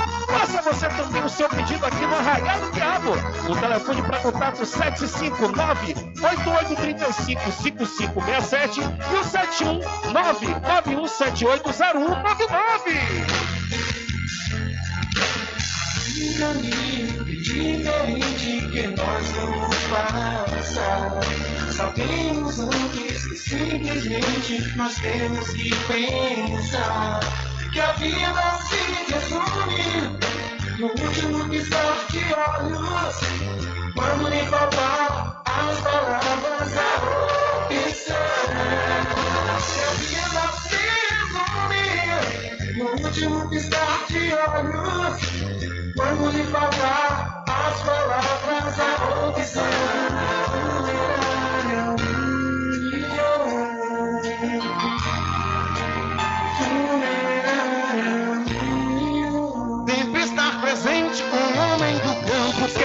S16: Você também o seu pedido aqui no Arraial do Diabo. O telefone para contato 759 8835 5567 e o 719
S13: Diga amigo, diferente que nós vamos passar. Sabemos antes que simplesmente nós temos que pensar que a vida se resume no último piscar de olhos, quando lhe faltar as palavras, a opção. Eu Se nasci no último piscar de olhos, quando lhe faltar as palavras, a opção. Thank you.
S1: It's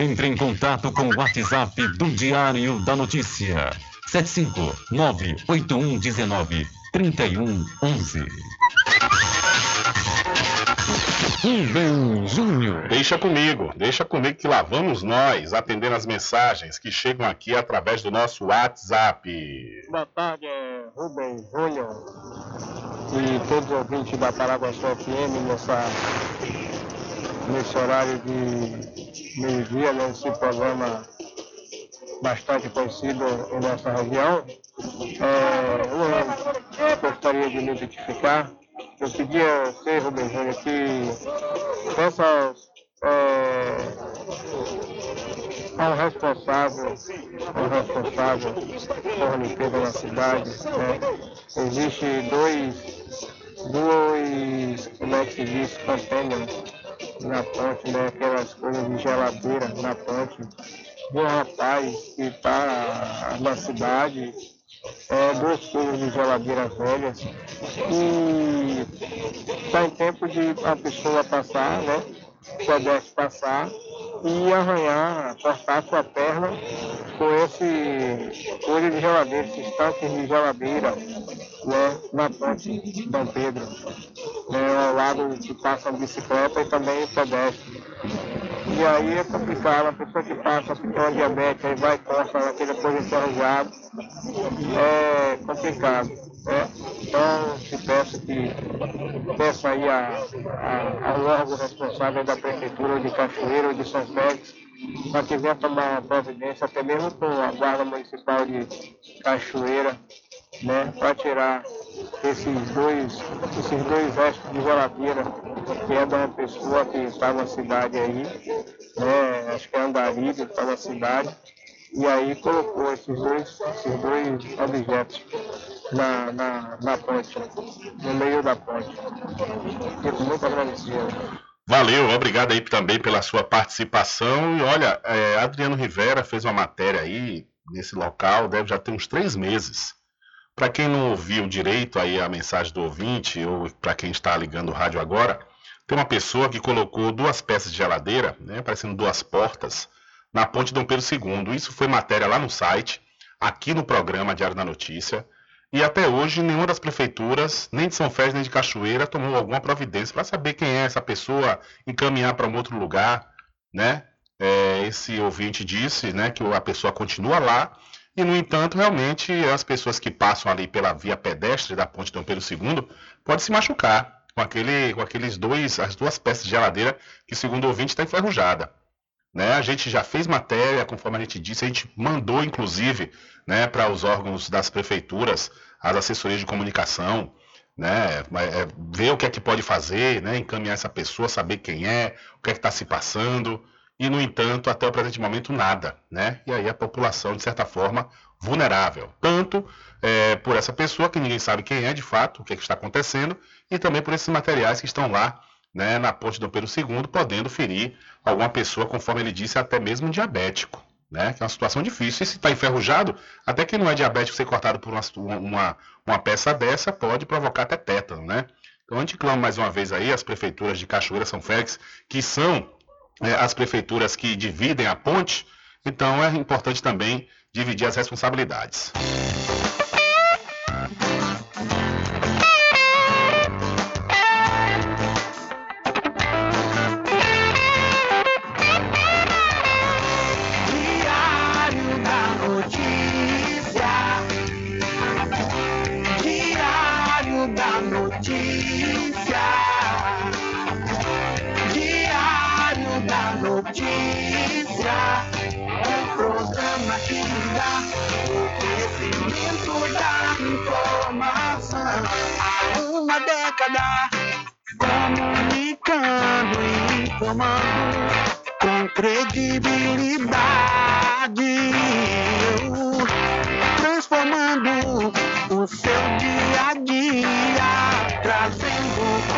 S2: Entre em contato com o WhatsApp do Diário da Notícia. 759-8119-3111. Rubem Júnior.
S4: Deixa comigo, deixa comigo que lá vamos nós atendendo as mensagens que chegam aqui através do nosso WhatsApp.
S17: Boa tarde, Rubem Júnior e todos os ouvintes da Paraguaçu FM nessa, nesse horário de meio-dia, né, nesse programa bastante conhecido em nossa região. É, eu gostaria de me identificar. Eu pedia a você, Júnior, que essas é, ao responsável, ao responsável por limpeza na cidade. Né? Existe dois, dois, como é que se diz, containers na ponte, né? aquelas coisas de geladeira na ponte. De um rapaz que está na cidade, é, duas coisas de geladeira velhas e está em tempo de a pessoa passar, né? Pudesse passar e arranhar, cortar sua perna com esse coisa de geladeira, esses tanques de geladeira, na ponte Dom Pedro, né, ao lado que passa bicicleta e também pedestre. E aí é complicado, a pessoa que passa uma diabetes, aí vai e corta naquele coisa enferrujada, é complicado. Né? Então, se peço que peça aí a, a, ao órgão responsável da Prefeitura de Cachoeira ou de São Félix, para que venha tomar providência, até mesmo com a Guarda Municipal de Cachoeira, né, para tirar esses dois, esses dois restos de geladeira, que é de uma pessoa que está na cidade aí, né, acho que é Andari, que está na cidade, e aí colocou esses dois, esses dois objetos na, na, na ponte, no meio da ponte. Fico muito agradecido.
S4: Valeu, obrigado aí também pela sua participação. E olha, é, Adriano Rivera fez uma matéria aí nesse local, deve já ter uns três meses. Para quem não ouviu direito aí a mensagem do ouvinte, ou para quem está ligando o rádio agora, tem uma pessoa que colocou duas peças de geladeira, né, parecendo duas portas, na ponte Dom Pedro II. Isso foi matéria lá no site, aqui no programa Diário da Notícia. E até hoje, nenhuma das prefeituras, nem de São Félix nem de Cachoeira, tomou alguma providência para saber quem é essa pessoa, encaminhar para um outro lugar, né? É, esse ouvinte disse, né, que a pessoa continua lá e, no entanto, realmente as pessoas que passam ali pela via pedestre da ponte Dom Pedro II podem se machucar com, aquele, com aqueles dois, as duas peças de geladeira que, segundo o ouvinte, está enferrujada. Né? A gente já fez matéria, conforme a gente disse, a gente mandou, inclusive, né, para os órgãos das prefeituras, as assessorias de comunicação, né, é, ver o que é que pode fazer, né, encaminhar essa pessoa, saber quem é, o que é que está se passando, e, no entanto, até o presente momento, nada. Né? E aí a população, de certa forma, vulnerável. Tanto é, por essa pessoa, que ninguém sabe quem é de fato, o que, é que está acontecendo, e também por esses materiais que estão lá né, na ponte do Pedro II, podendo ferir alguma pessoa, conforme ele disse, até mesmo um diabético né? Que é uma situação difícil. E se está enferrujado, até que não é diabético ser cortado por uma, uma, uma peça dessa, pode provocar até tétano, né? Então a gente clama mais uma vez aí as prefeituras de Cachoeira São Félix, que são é, as prefeituras que dividem a ponte, então é importante também dividir as responsabilidades.
S13: Comunicando e informando com credibilidade, transformando o seu dia a dia, trazendo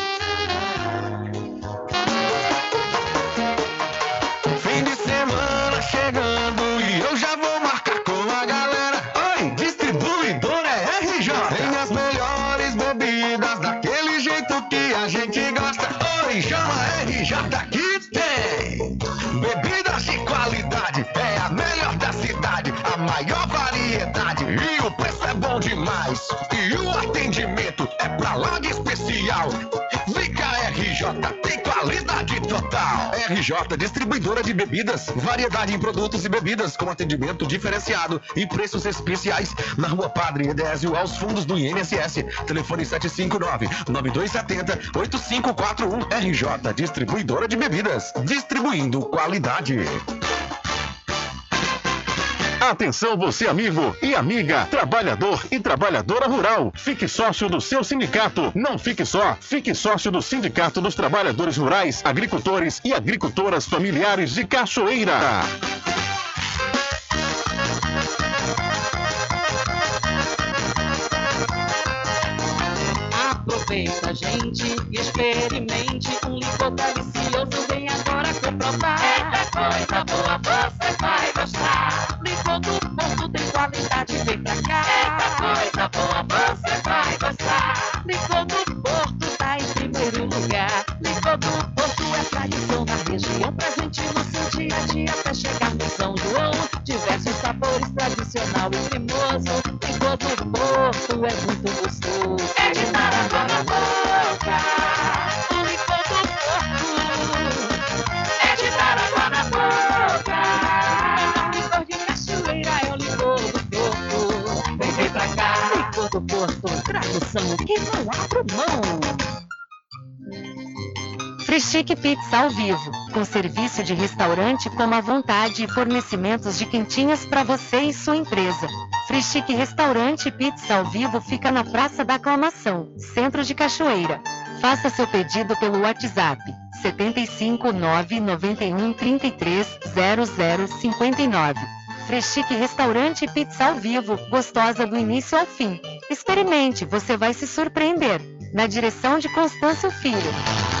S13: E o atendimento é pra lá de especial. Cá, RJ, tem qualidade total. RJ, distribuidora de bebidas, variedade em produtos e bebidas com atendimento diferenciado e preços especiais na Rua Padre Edésio, aos fundos do INSS. Telefone 759-9270-8541. RJ, distribuidora de bebidas, distribuindo qualidade.
S1: Atenção você amigo e amiga, trabalhador e trabalhadora rural. Fique sócio do seu sindicato. Não fique só, fique sócio do Sindicato dos Trabalhadores Rurais, Agricultores e Agricultoras Familiares de Cachoeira.
S9: Aproveita, gente, e experimente um licor delicioso. Vem agora comprovar. Eita coisa boa, você vai gostar. Licor do Porto tem qualidade, vem pra cá. Eita coisa boa, você vai gostar. Licor do Porto tá em primeiro lugar. Licor do Porto é tradição na região, presente no seu dia a dia até chegar no São João. Diversos sabores, tradicional e cremoso. Licor do Porto é muito gostoso. É de dar água na boca. Do tradução que não abro mão.
S15: Pizza ao vivo, com serviço de restaurante como à vontade e fornecimentos de quentinhas para você e sua empresa. Freschique Restaurante Pizza ao vivo fica na Praça da Aclamação, Centro de Cachoeira. Faça seu pedido pelo WhatsApp 75 991 33 0059. Freschique Restaurante e Pizza ao vivo, gostosa do início ao fim. Experimente, você vai se surpreender. Na direção de Constâncio Filho.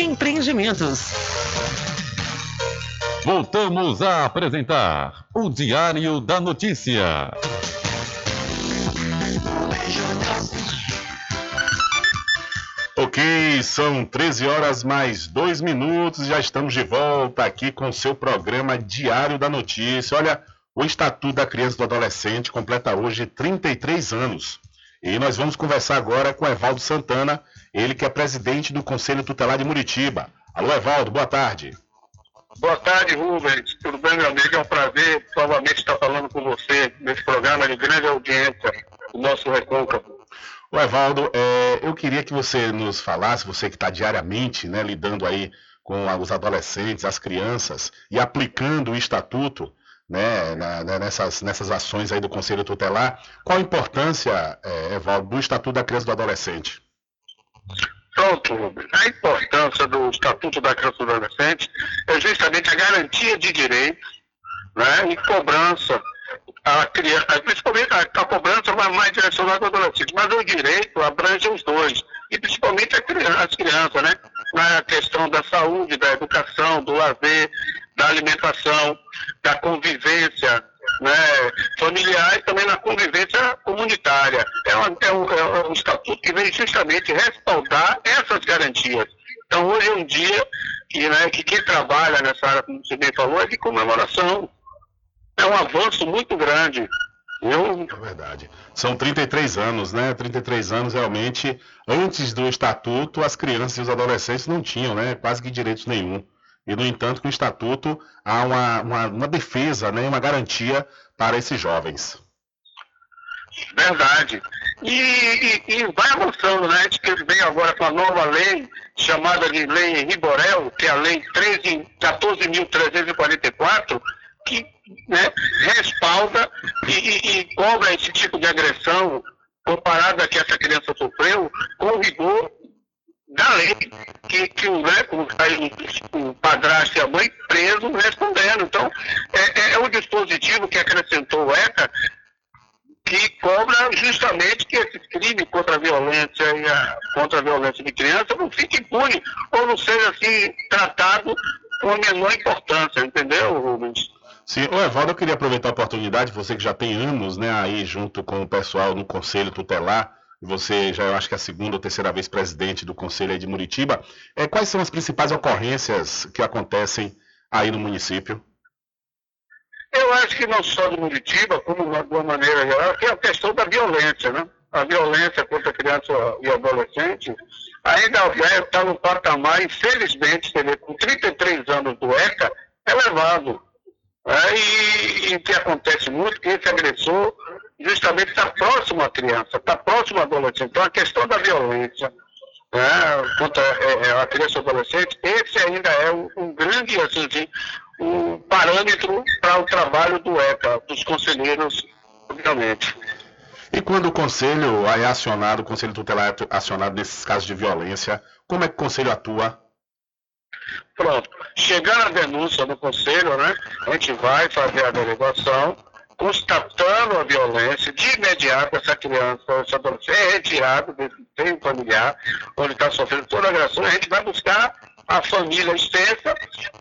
S11: Empreendimentos.
S2: Voltamos a apresentar o Diário da Notícia.
S4: Ok, são 13 horas mais 2 minutos, já estamos de volta aqui com o seu programa Diário da Notícia. Olha, o Estatuto da Criança e do Adolescente completa hoje 33 anos. E nós vamos conversar agora com Evaldo Santana, ele que é presidente do Conselho Tutelar de Muritiba. Alô, Evaldo, boa tarde.
S18: Boa tarde, Rubens. Tudo bem, meu amigo? É um prazer novamente estar falando com você nesse programa de grande audiência, o nosso Recôncavo.
S4: O Evaldo, é, eu queria que você nos falasse, você que está diariamente né, lidando aí com os adolescentes, as crianças, e aplicando o estatuto né, na, nessas, nessas ações aí do Conselho Tutelar, qual a importância, é, Evaldo, do Estatuto da Criança e do Adolescente?
S18: Pronto, Rubens. A importância do Estatuto da Criança e do Adolescente é justamente a garantia de direitos né, e cobrança a criança, principalmente a, a cobrança vai mais direcionada ao adolescente, mas o direito abrange os dois, e principalmente as crianças, né? Na questão da saúde, da educação, do lazer, da alimentação, da convivência né, familiar e também na convivência comunitária. É, uma, é, um, é um estatuto que vem justamente respaldar essas garantias. Então, hoje é um dia que, né, que quem trabalha nessa área, como você bem falou, é de comemoração é um avanço muito grande. Eu...
S4: É verdade. São 33 anos, né? 33 anos realmente. Antes do estatuto, as crianças e os adolescentes não tinham, né? Quase que direitos nenhum. E, no entanto, com o estatuto há uma, uma, uma defesa, né? uma garantia para esses jovens.
S18: Verdade. E, e, e, vai avançando, né? A gente vem agora com a nova lei, chamada de Lei Riborel, que é a Lei 14.344, que né, respalda e, e, e, cobra esse tipo de agressão comparada que essa criança sofreu com rigor da lei que, o, né, o, o padrasto e a mãe preso respondendo. Então, é, é, é um dispositivo que acrescentou o ECA que cobra justamente que esse crime contra a violência e a, contra a violência de criança não fique impune ou não seja assim tratado com a menor importância, entendeu, Rubens?
S4: Sim, o Evaldo, eu queria aproveitar a oportunidade, você que já tem anos né, aí junto com o pessoal no Conselho Tutelar, você já eu acho que é a segunda ou terceira vez presidente do Conselho de Muritiba, é, quais são as principais ocorrências que acontecem aí no município?
S18: Eu acho que não só do Muritiba, como de uma maneira geral, que é a questão da violência, né? A violência contra criança e adolescente ainda está no patamar, infelizmente, com 33 anos do ECA, elevado. É, e, o que acontece muito que esse agressor justamente está próximo à criança, está próximo ao adolescente. Então a questão da violência né, contra é, é, a criança e adolescente, esse ainda é um, um grande assim, um parâmetro para o trabalho do ECA, dos conselheiros, obviamente.
S4: E quando o conselho é acionado, o conselho tutelar é acionado nesses casos de violência, como é que o conselho atua
S18: Pronto. Chegando a denúncia no conselho, né? A gente vai fazer a averiguação, constatando a violência, de imediato essa criança, esse adolescente é retirado desse familiar, onde está sofrendo toda a agressão, a gente vai buscar a família extensa,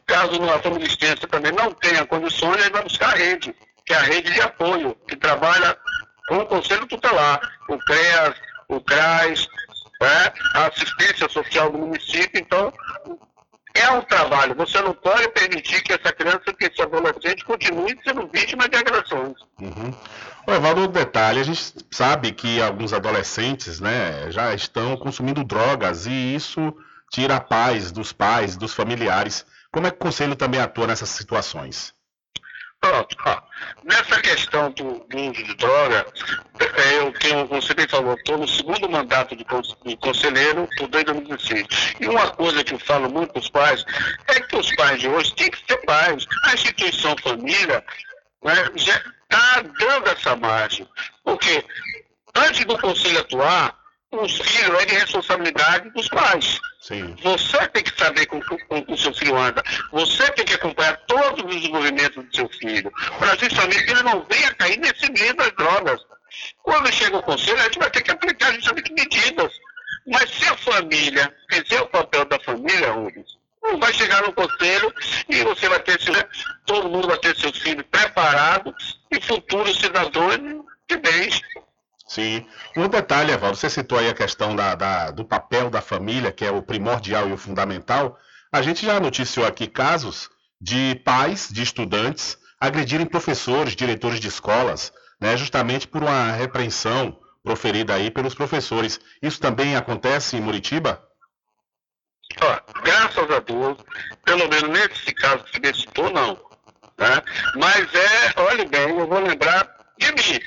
S18: caso a família extensa também não tenha condições, a gente vai buscar a rede, que é a rede de apoio, que trabalha com o Conselho Tutelar, o CREAS, o CRAS, né, a assistência social do município, então é um trabalho. Você não pode permitir que essa criança, que esse adolescente continue sendo vítima de agressões.
S4: Uhum. Evaldo, detalhe, a gente sabe que alguns adolescentes né, já estão consumindo drogas e isso tira a paz dos pais, dos familiares. Como é que o Conselho também atua nessas situações?
S18: Pronto. Nessa questão do, do, uso de droga, é, eu tenho, você bem falou, estou no segundo mandato de, conselheiro, estou desde 2016. E uma coisa que eu falo muito para os pais é que os pais de hoje têm que ser pais. A instituição família né, já está dando essa margem. Porque antes do conselho atuar, os filhos é de responsabilidade dos pais.
S4: Sim.
S18: Você tem que saber com o seu filho anda. Você tem que acompanhar todos os desenvolvimentos do seu filho, para justamente que ele não venha cair nesse meio das drogas. Quando chega o conselho, a gente vai ter que aplicar justamente medidas. Mas se a família fizer o papel da família, Rubens, não vai chegar no conselho e você vai ter seu, todo mundo vai ter seus filhos preparados e futuros cidadãos de bens.
S4: Sim. Um detalhe, Evaldo, você citou aí a questão da, da- do papel da família, que é o primordial e o fundamental. A gente já noticiou aqui casos de pais de estudantes agredirem professores, diretores de escolas, né, justamente por uma repreensão proferida aí pelos professores. Isso também acontece em Muritiba?
S18: Ó, graças a Deus, pelo menos nesse caso que você citou, não. Né? Mas é, olhe bem, eu vou lembrar de mim.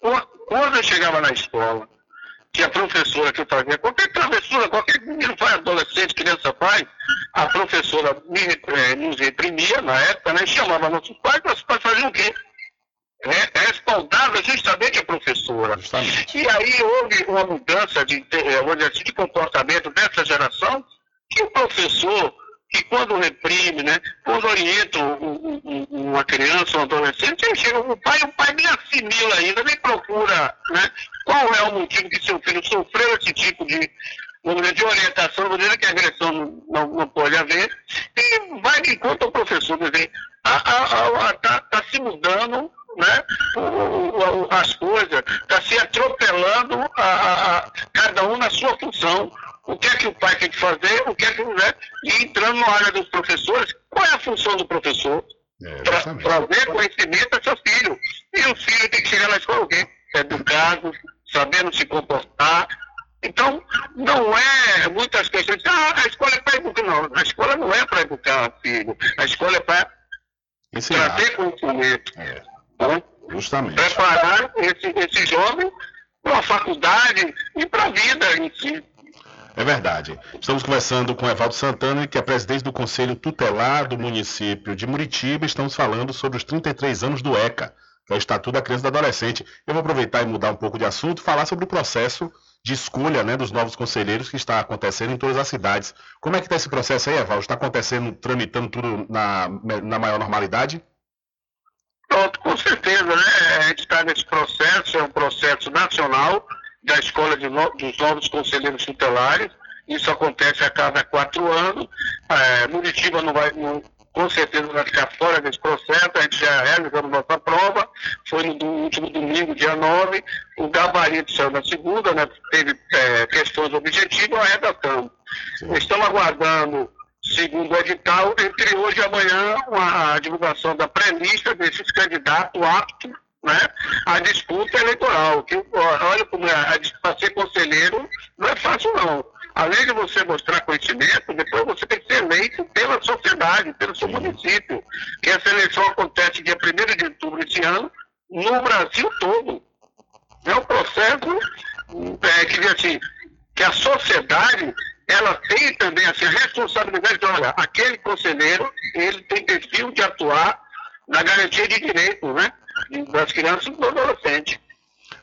S18: Qu- Quando eu chegava na escola, que a professora que eu fazia qualquer travessura, qualquer menino faz, adolescente, criança faz, a professora me, nos reprimia na época, né? Chamava nossos pais, nossos pais faziam o quê? Re- Respaldava justamente a professora. E aí houve uma mudança de, eh, assim, de comportamento dessa geração, que o professor, que quando reprime, né, quando orienta um- um- um- uma criança, um adolescente, ele chega o pai, o pai nem assimila ainda, nem procura né, qual é o motivo que seu filho sofreu esse tipo de, de orientação, dizer que a agressão não, não, pode haver, e vai de conta ao professor, está se mudando né, o- o- as coisas, está se atropelando a- a- cada um na sua função. O que é que o pai tem que fazer, o que é que né, e entrando na área dos professores, qual é a função do professor? Tra- trazer conhecimento a seu filho. E o filho tem que chegar na escola o quê? Educado, sabendo se comportar. Então, não é muitas questões, ah, a escola é para educar. Não, a escola não é para educar filho. A escola é para trazer conhecimento. Então,
S4: Justamente.
S18: preparar esse, esse jovem para a faculdade e para a vida em si.
S4: É verdade. Estamos conversando com Evaldo Santana, que é presidente do Conselho Tutelar do município de Muritiba. Estamos falando sobre os 33 anos do ECA, que é o Estatuto da Criança e do Adolescente. Eu vou aproveitar e mudar um pouco de assunto, falar sobre o processo de escolha né, dos novos conselheiros que está acontecendo em todas as cidades. Como é que está esse processo aí, Evaldo? Está acontecendo, tramitando tudo na, na maior normalidade?
S18: Pronto, com certeza, né? A gente está nesse processo, é um processo nacional da escola de no- dos novos conselheiros tutelares. Isso acontece a cada quatro anos. É, Muritiba não vai, não- com certeza vai ficar fora desse processo. A gente já realizamos nossa prova. Foi no do- último domingo, dia 9. O gabarito saiu na segunda, né? Teve é, questões objetivas, a redação. Estamos aguardando, segundo o edital, entre hoje e amanhã, a divulgação da pré-lista desses candidatos aptos né, à disputa eleitoral. Que, olha como é, para ser conselheiro não é fácil não. Além de você mostrar conhecimento, depois você tem que ser eleito pela sociedade, pelo seu município. Que essa eleição acontece dia 1 de outubro desse ano, no Brasil todo. É um processo é, que assim, que a sociedade ela tem também assim, a responsabilidade de, olha, aquele conselheiro, ele tem perfil de atuar na garantia de direitos, né? Das crianças e do adolescente.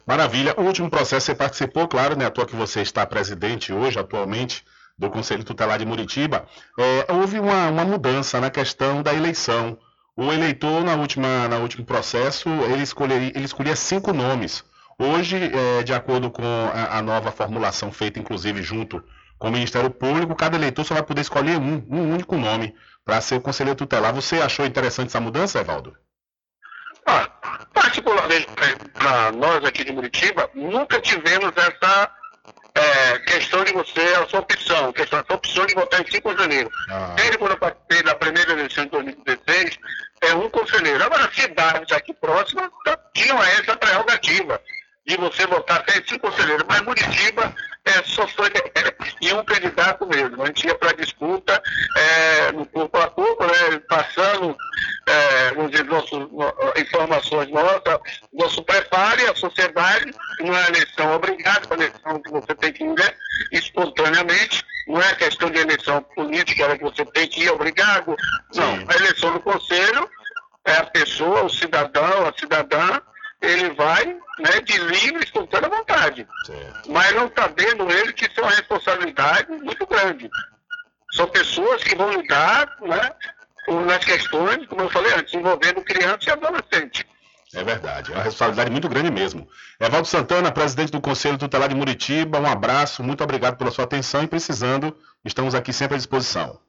S4: Maravilha. O último processo você participou, claro, né? À toa que você está presidente hoje, atualmente, do Conselho Tutelar de Muritiba. É, houve uma, uma mudança na questão da eleição. O eleitor, na última, no último processo, ele escolheria, ele escolhia cinco nomes. Hoje, é, de acordo com a, a nova formulação feita, inclusive, junto com o Ministério Público, cada eleitor só vai poder escolher um, um único nome para ser o conselheiro tutelar. Você achou interessante essa mudança, Evaldo?
S18: Particularmente para nós aqui de Muritiba, nunca tivemos essa é, questão de você, a sua opção, questão, a sua opção de votar em cinco conselheiros. Desde quando eu participei da primeira eleição de 2016, é um conselheiro. Agora, cidades aqui próximas tá- tinham essa prerrogativa de você votar até cinco conselheiros, mas Muritiba é, só foi em um candidato mesmo. A gente ia para disputa é, no corpo a corpo, né, passando é, vamos dizer, nossos, no- informações nossas, nosso preparo e a sociedade, não é eleição obrigada, é uma eleição que você tem que ir né, espontaneamente, não é questão de eleição política né, que você tem que ir obrigado, não, a eleição do conselho é a pessoa, o cidadão, a cidadã, ele vai né, de livre, espontânea vontade. Mas não sabendo ele que isso é uma responsabilidade muito grande. São pessoas que vão lidar né, nas questões, como eu falei antes, envolvendo criança e adolescente.
S4: É verdade, é uma responsabilidade muito grande mesmo. Evaldo Santana, presidente do Conselho Tutelar de Muritiba, um abraço, muito obrigado pela sua atenção e precisando, estamos aqui sempre à disposição.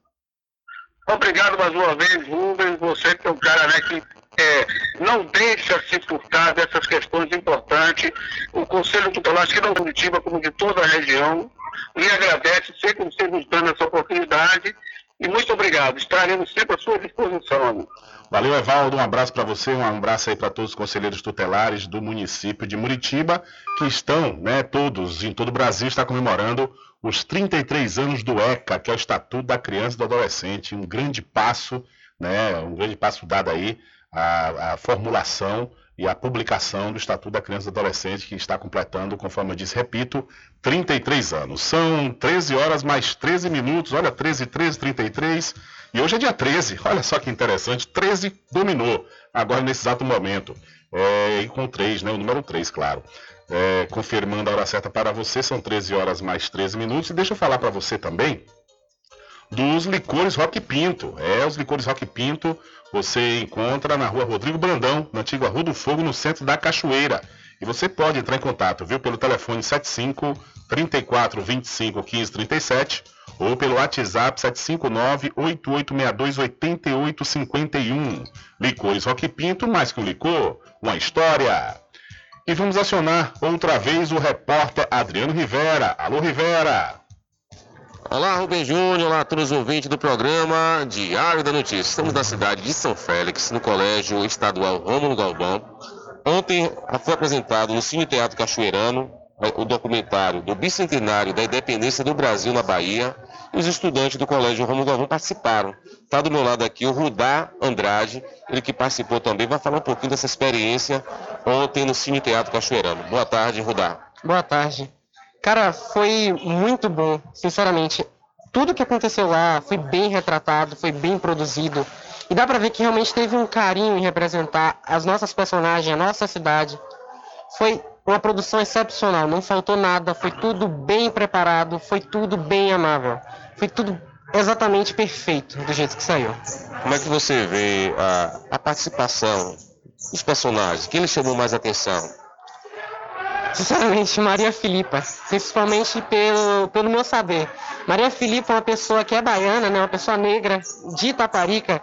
S18: Obrigado mais uma vez, Rubens. Você que é um cara né, que é, não deixa se furtar dessas questões importantes. O Conselho Tutelar, acho que não Curitiba, como de toda a região, lhe agradece sempre por nos dando essa oportunidade e muito obrigado. Estaremos sempre à sua disposição.
S4: Valeu, Evaldo. Um abraço para você, um abraço aí para todos os conselheiros tutelares do município de Muritiba, que estão, né, todos, em todo o Brasil, está comemorando os 33 anos do ECA, que é o Estatuto da Criança e do Adolescente. Um grande passo, né, um grande passo dado aí à, à formulação e a publicação do Estatuto da Criança e do Adolescente, que está completando, conforme eu disse, repito, 33 anos. São 13 horas mais 13 minutos, olha, 13, 13, 33. E hoje é dia 13, olha só que interessante, 13 dominou, agora nesse exato momento. É, e com 3, né? O número 3, claro. É, confirmando a hora certa para você, são 13 horas mais 13 minutos. E deixa eu falar para você também dos licores Rock Pinto. É, os licores Rock Pinto você encontra na rua Rodrigo Brandão, na antiga Rua do Fogo, no centro da Cachoeira. E você pode entrar em contato, viu, pelo telefone 75 34 25 15 37 ou pelo WhatsApp 759-8862-8851. Licores Rock Pinto, mais que um licor, uma história. E vamos acionar outra vez o repórter Adriano Rivera. Alô, Rivera!
S14: Olá, Rubem Júnior, olá a todos os ouvintes do programa Diário da Notícia. Estamos na cidade de São Félix, no Colégio Estadual Rômulo Galvão. Ontem foi apresentado no Cine Teatro Cachoeirano o documentário do bicentenário da independência do Brasil na Bahia, os estudantes do Colégio Romulo Galvão participaram. Está do meu lado aqui o Rudá Andrade, ele que participou também, vai falar um pouquinho dessa experiência ontem no Cine Teatro Cachoeirano. Boa tarde, Rudá.
S19: Boa tarde. Cara, foi muito bom, sinceramente. Tudo que aconteceu lá foi bem retratado, foi bem produzido. E dá pra ver que realmente teve um carinho em representar as nossas personagens, a nossa cidade. Foi uma produção excepcional, não faltou nada, foi tudo bem preparado, foi tudo bem amável, foi tudo exatamente perfeito do jeito que saiu.
S14: Como é que você vê a, a participação dos personagens? Quem lhe chamou mais atenção?
S19: Sinceramente, Maria Filipa, principalmente pelo, pelo meu saber. Maria Filipa é uma pessoa que é baiana, né, uma pessoa negra de Itaparica,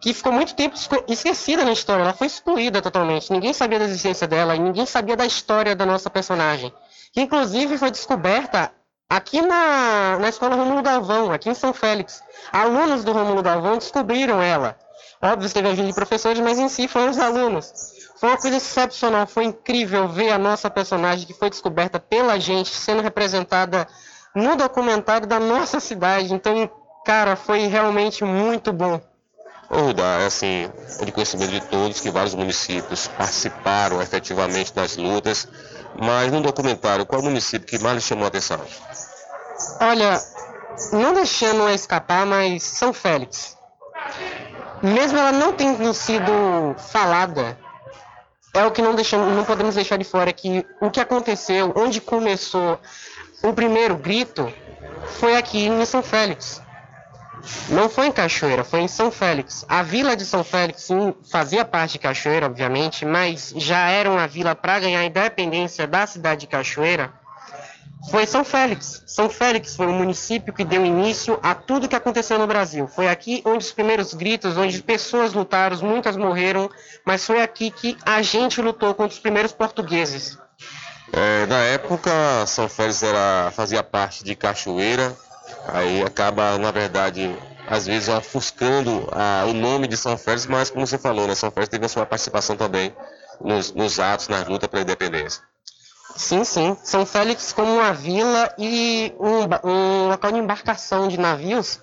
S19: que ficou muito tempo esquecida na história. Ela foi excluída totalmente. Ninguém sabia da existência dela e ninguém sabia da história da nossa personagem. Que inclusive foi descoberta aqui na, na escola Romulo Galvão, aqui em São Félix. Alunos do Romulo Galvão descobriram ela. Óbvio, teve ajuda de professores, mas em si foram os alunos. Foi uma coisa excepcional, foi incrível ver a nossa personagem que foi descoberta pela gente sendo representada no documentário da nossa cidade. Então, cara, foi realmente muito bom.
S14: Ou dá, é assim, de conhecimento de todos que vários municípios participaram efetivamente das lutas, mas no documentário, qual município que mais lhe chamou a atenção?
S19: Olha, não deixando escapar, mas São Félix. Mesmo ela não tendo sido falada, é o que não, deixamos, não podemos deixar de fora que o que aconteceu, onde começou o primeiro grito, foi aqui em São Félix. Não foi em Cachoeira, foi em São Félix. A vila de São Félix sim, fazia parte de Cachoeira, obviamente, mas já era uma vila para ganhar a independência da cidade de Cachoeira. Foi São Félix. São Félix foi o município que deu início a tudo que aconteceu no Brasil. Foi aqui onde os primeiros gritos, onde pessoas lutaram, muitas morreram, mas foi aqui que a gente lutou contra os primeiros portugueses.
S14: É, na época, São Félix era, fazia parte de Cachoeira, Aí acaba, na verdade, às vezes ofuscando ah, o nome de São Félix, mas como você falou, né, São Félix teve a sua participação também nos, nos atos, na luta pela independência.
S19: Sim, sim. São Félix como uma vila e um, um local de embarcação de navios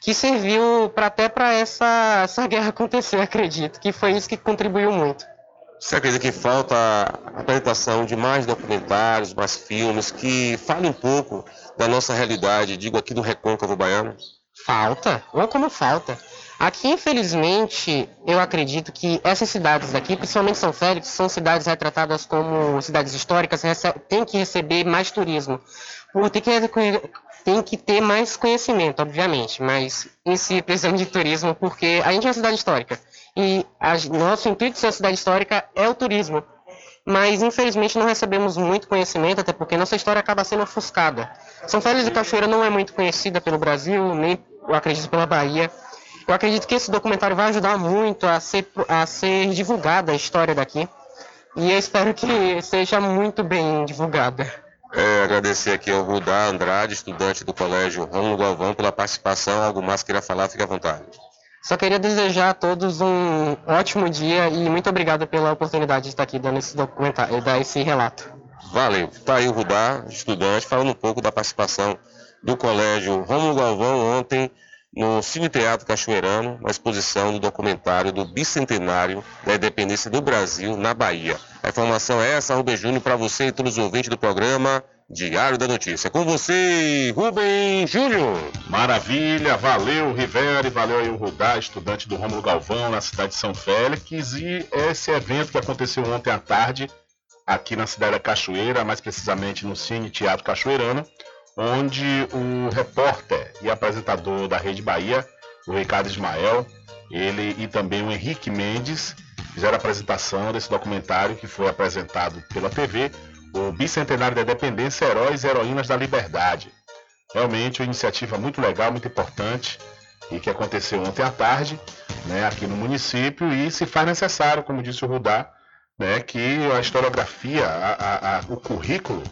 S19: que serviu para até para essa, essa guerra acontecer, acredito, que foi isso que contribuiu muito.
S14: Você acredita que falta a apresentação de mais documentários, mais filmes que falem um pouco da nossa realidade, digo aqui do recôncavo baiano?
S19: Falta, ou como falta. Aqui, infelizmente, eu acredito que essas cidades aqui, principalmente São Félix, são cidades retratadas como cidades históricas, tem que receber mais turismo. Que, tem que ter mais conhecimento, obviamente, mas em si precisamos de turismo porque a gente é uma cidade histórica. E a, nosso intuito de ser uma cidade histórica é o turismo. Mas infelizmente não recebemos muito conhecimento, até porque nossa história acaba sendo ofuscada. São Félix de Cachoeira não é muito conhecida pelo Brasil, nem acredito pela Bahia. Eu acredito que esse documentário vai ajudar muito a ser, a ser divulgada a história daqui. E eu espero que seja muito bem divulgada.
S14: É, agradecer aqui ao Rudá Andrade, estudante do Colégio Rômulo Galvão, pela participação. Algo mais queira falar, fique à vontade.
S19: Só queria desejar a todos um ótimo dia e muito obrigado pela oportunidade de estar aqui dando esse documentário, dar esse relato.
S14: Valeu. Tá aí o Rudá, estudante, falando um pouco da participação do Colégio Rômulo Galvão ontem no Cine Teatro Cachoeirano, na exposição do documentário do bicentenário da independência do Brasil na Bahia. A informação é essa, Rubem Júnior, para você e todos os ouvintes do programa Diário da Notícia. Com você, Rubem Júnior.
S4: Maravilha, valeu Rivera valeu aí o Rudá, estudante do Rômulo Galvão, na cidade de São Félix. E esse evento que aconteceu ontem à tarde, aqui na cidade da Cachoeira, mais precisamente no Cine Teatro Cachoeirano, onde o repórter e apresentador da Rede Bahia, o Ricardo Ismael, ele e também o Henrique Mendes, fizeram a apresentação desse documentário que foi apresentado pela TV, o Bicentenário da Independência, Heróis e Heroínas da Liberdade. Realmente uma iniciativa muito legal, muito importante e que aconteceu ontem à tarde, né, aqui no município e se faz necessário, como disse o Rudá, né, que a historiografia, a, a, a, o currículo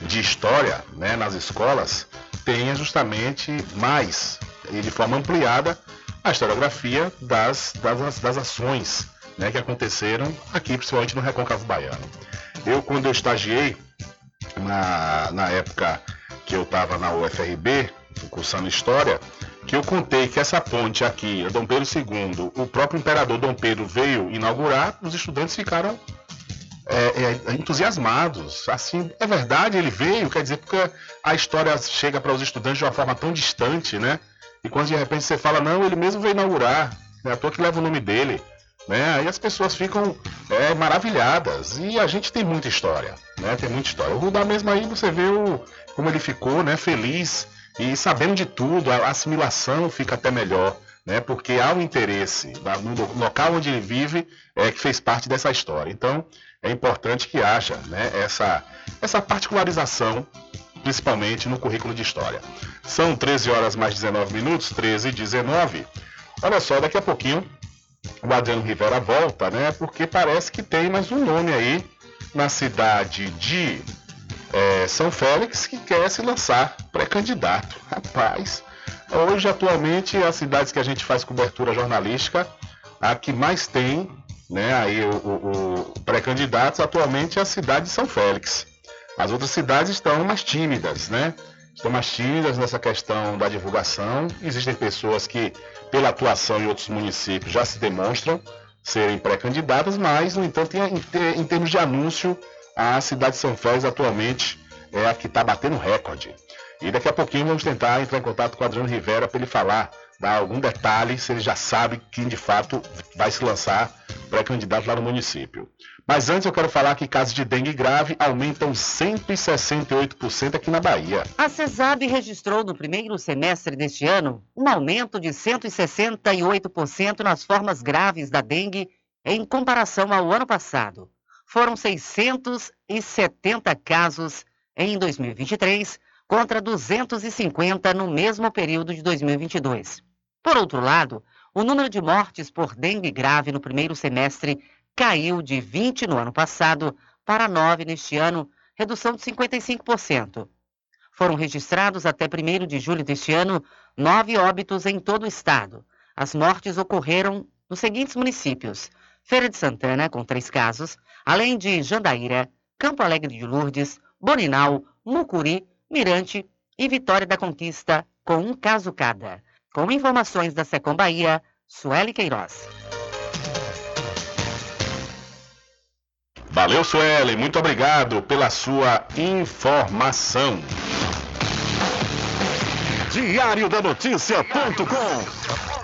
S4: de história né, nas escolas tenha justamente mais e de forma ampliada a historiografia das, das, das ações né, que aconteceram aqui, principalmente no Recôncavo Baiano. Eu, quando eu estagiei, na, na época que eu estava na UFRB, cursando História, que eu contei que essa ponte aqui, Dom Pedro II, o próprio imperador Dom Pedro veio inaugurar, os estudantes ficaram é, é, entusiasmados. Assim, é verdade, ele veio, quer dizer, porque a história chega para os estudantes de uma forma tão distante, né? E quando de repente você fala, não, ele mesmo veio inaugurar, é a toa que leva o nome dele. Né? Aí as pessoas ficam é, maravilhadas. E a gente tem muita história, né? Tem muita história. O Rudá mesmo aí você vê o, como ele ficou, né? Feliz e sabendo de tudo, a assimilação fica até melhor, né? Porque há um interesse no local onde ele vive é, que fez parte dessa história. Então, é importante que haja né, essa, essa particularização, principalmente no currículo de História. São 13 horas mais 19 minutos, 13 e 19. Olha só, daqui a pouquinho o Adriano Rivera volta, né? Porque parece que tem mais um nome aí na cidade de é, São Félix que quer se lançar pré-candidato. Rapaz, hoje atualmente as cidades que a gente faz cobertura jornalística, a que mais tem né, aí o, o, o pré-candidatos atualmente é a cidade de São Félix. As outras cidades estão mais tímidas, né? Estão mais tímidas nessa questão da divulgação. Existem pessoas que, pela atuação em outros municípios, já se demonstram serem pré-candidatas, mas, no entanto, em, em termos de anúncio, a cidade de São Félix atualmente é a que está batendo recorde. E daqui a pouquinho vamos tentar entrar em contato com o Adriano Rivera para ele falar, dar algum detalhe, se ele já sabe quem de fato vai se lançar pré-candidato lá no município. Mas antes eu quero falar que casos de dengue grave aumentam 168% aqui na Bahia.
S20: A CESAB registrou no primeiro semestre deste ano um aumento de 168% nas formas graves da dengue em comparação ao ano passado. Foram 670 casos em 2023 contra 250 no mesmo período de 2022. Por outro lado, o número de mortes por dengue grave no primeiro semestre caiu de 20 no ano passado para 9 neste ano, redução de 55%. Foram registrados até 1 de julho deste ano nove óbitos em todo o estado. As mortes ocorreram nos seguintes municípios: Feira de Santana, com três casos, além de Jandaíra, Campo Alegre de Lourdes, Boninal, Mucuri, Mirante e Vitória da Conquista, com um caso cada. Com informações da Secom Bahia, Sueli Queiroz.
S4: Valeu, Sueli. Muito obrigado pela sua informação.
S1: Diário da Notícia.com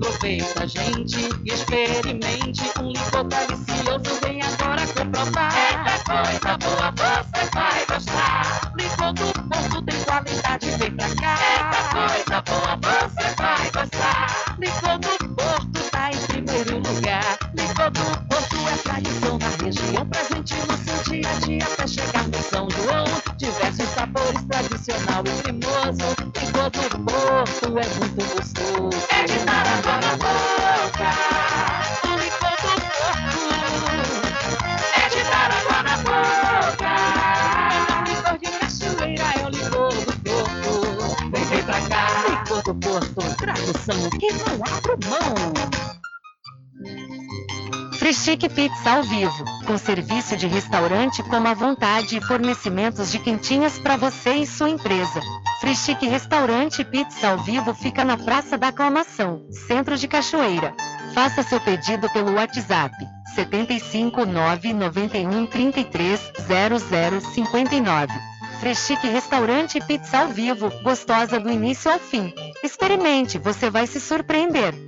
S9: Aproveita, gente, e experimente um licor delicioso. Vem agora comprovar. Eita coisa boa, você vai gostar. Licor do Porto tem qualidade, vem pra cá. Eita coisa boa, você vai gostar. Licor do Porto tá em primeiro lugar. Licor do Porto é tradição na região, presente no seu dia a dia até chegar no São João. Diversos sabores, tradicional e cremoso. Licor do Porto é muito gostoso. Porto, tradução que não abro mão.
S15: Frischique Pizza ao vivo, com serviço de restaurante como à vontade e fornecimentos de quentinhas para você e sua empresa. Frischique Restaurante Pizza ao vivo fica na Praça da Aclamação, Centro de Cachoeira. Faça seu pedido pelo WhatsApp 75 991 33 0059. Freschique Restaurante Pizza ao vivo, gostosa do início ao fim. Experimente, você vai se surpreender.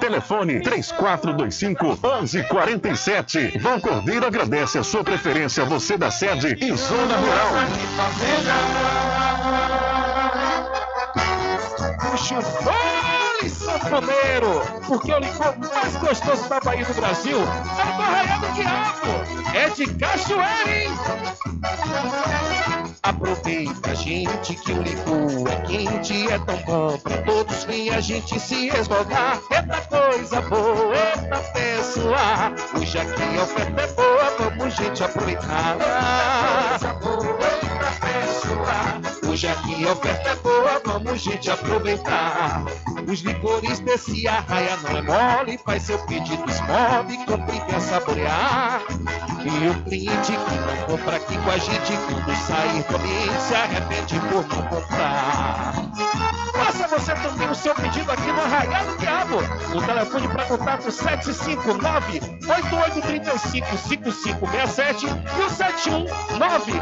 S1: Telefone 3425 1147. Vão Cordeiro agradece a sua preferência, você da sede e Zona Rural.
S21: Puxa sanfoneiro! Porque o licor mais gostoso da Bahia do Brasil é do Arraial do Diabo! É de cachoeira, hein?
S16: Aproveita, gente, que o licor é quente, é tão bom pra todos vir a gente se esmogar. Eita coisa boa, eita pessoa, hoje aqui a oferta é boa, vamos gente aproveitar. Coisa boa, eita pessoa, hoje aqui a oferta é boa, vamos gente aproveitar. Os licores desse arraia não é mole, faz seu pedido, esmove, compre e quer saborear. E o cliente que não compra aqui com a gente, quando sair do se arrepende por não comprar.
S21: Faça você também o seu pedido aqui no Arraial do Diabo. O telefone para contato 759 8835 5567 e o 719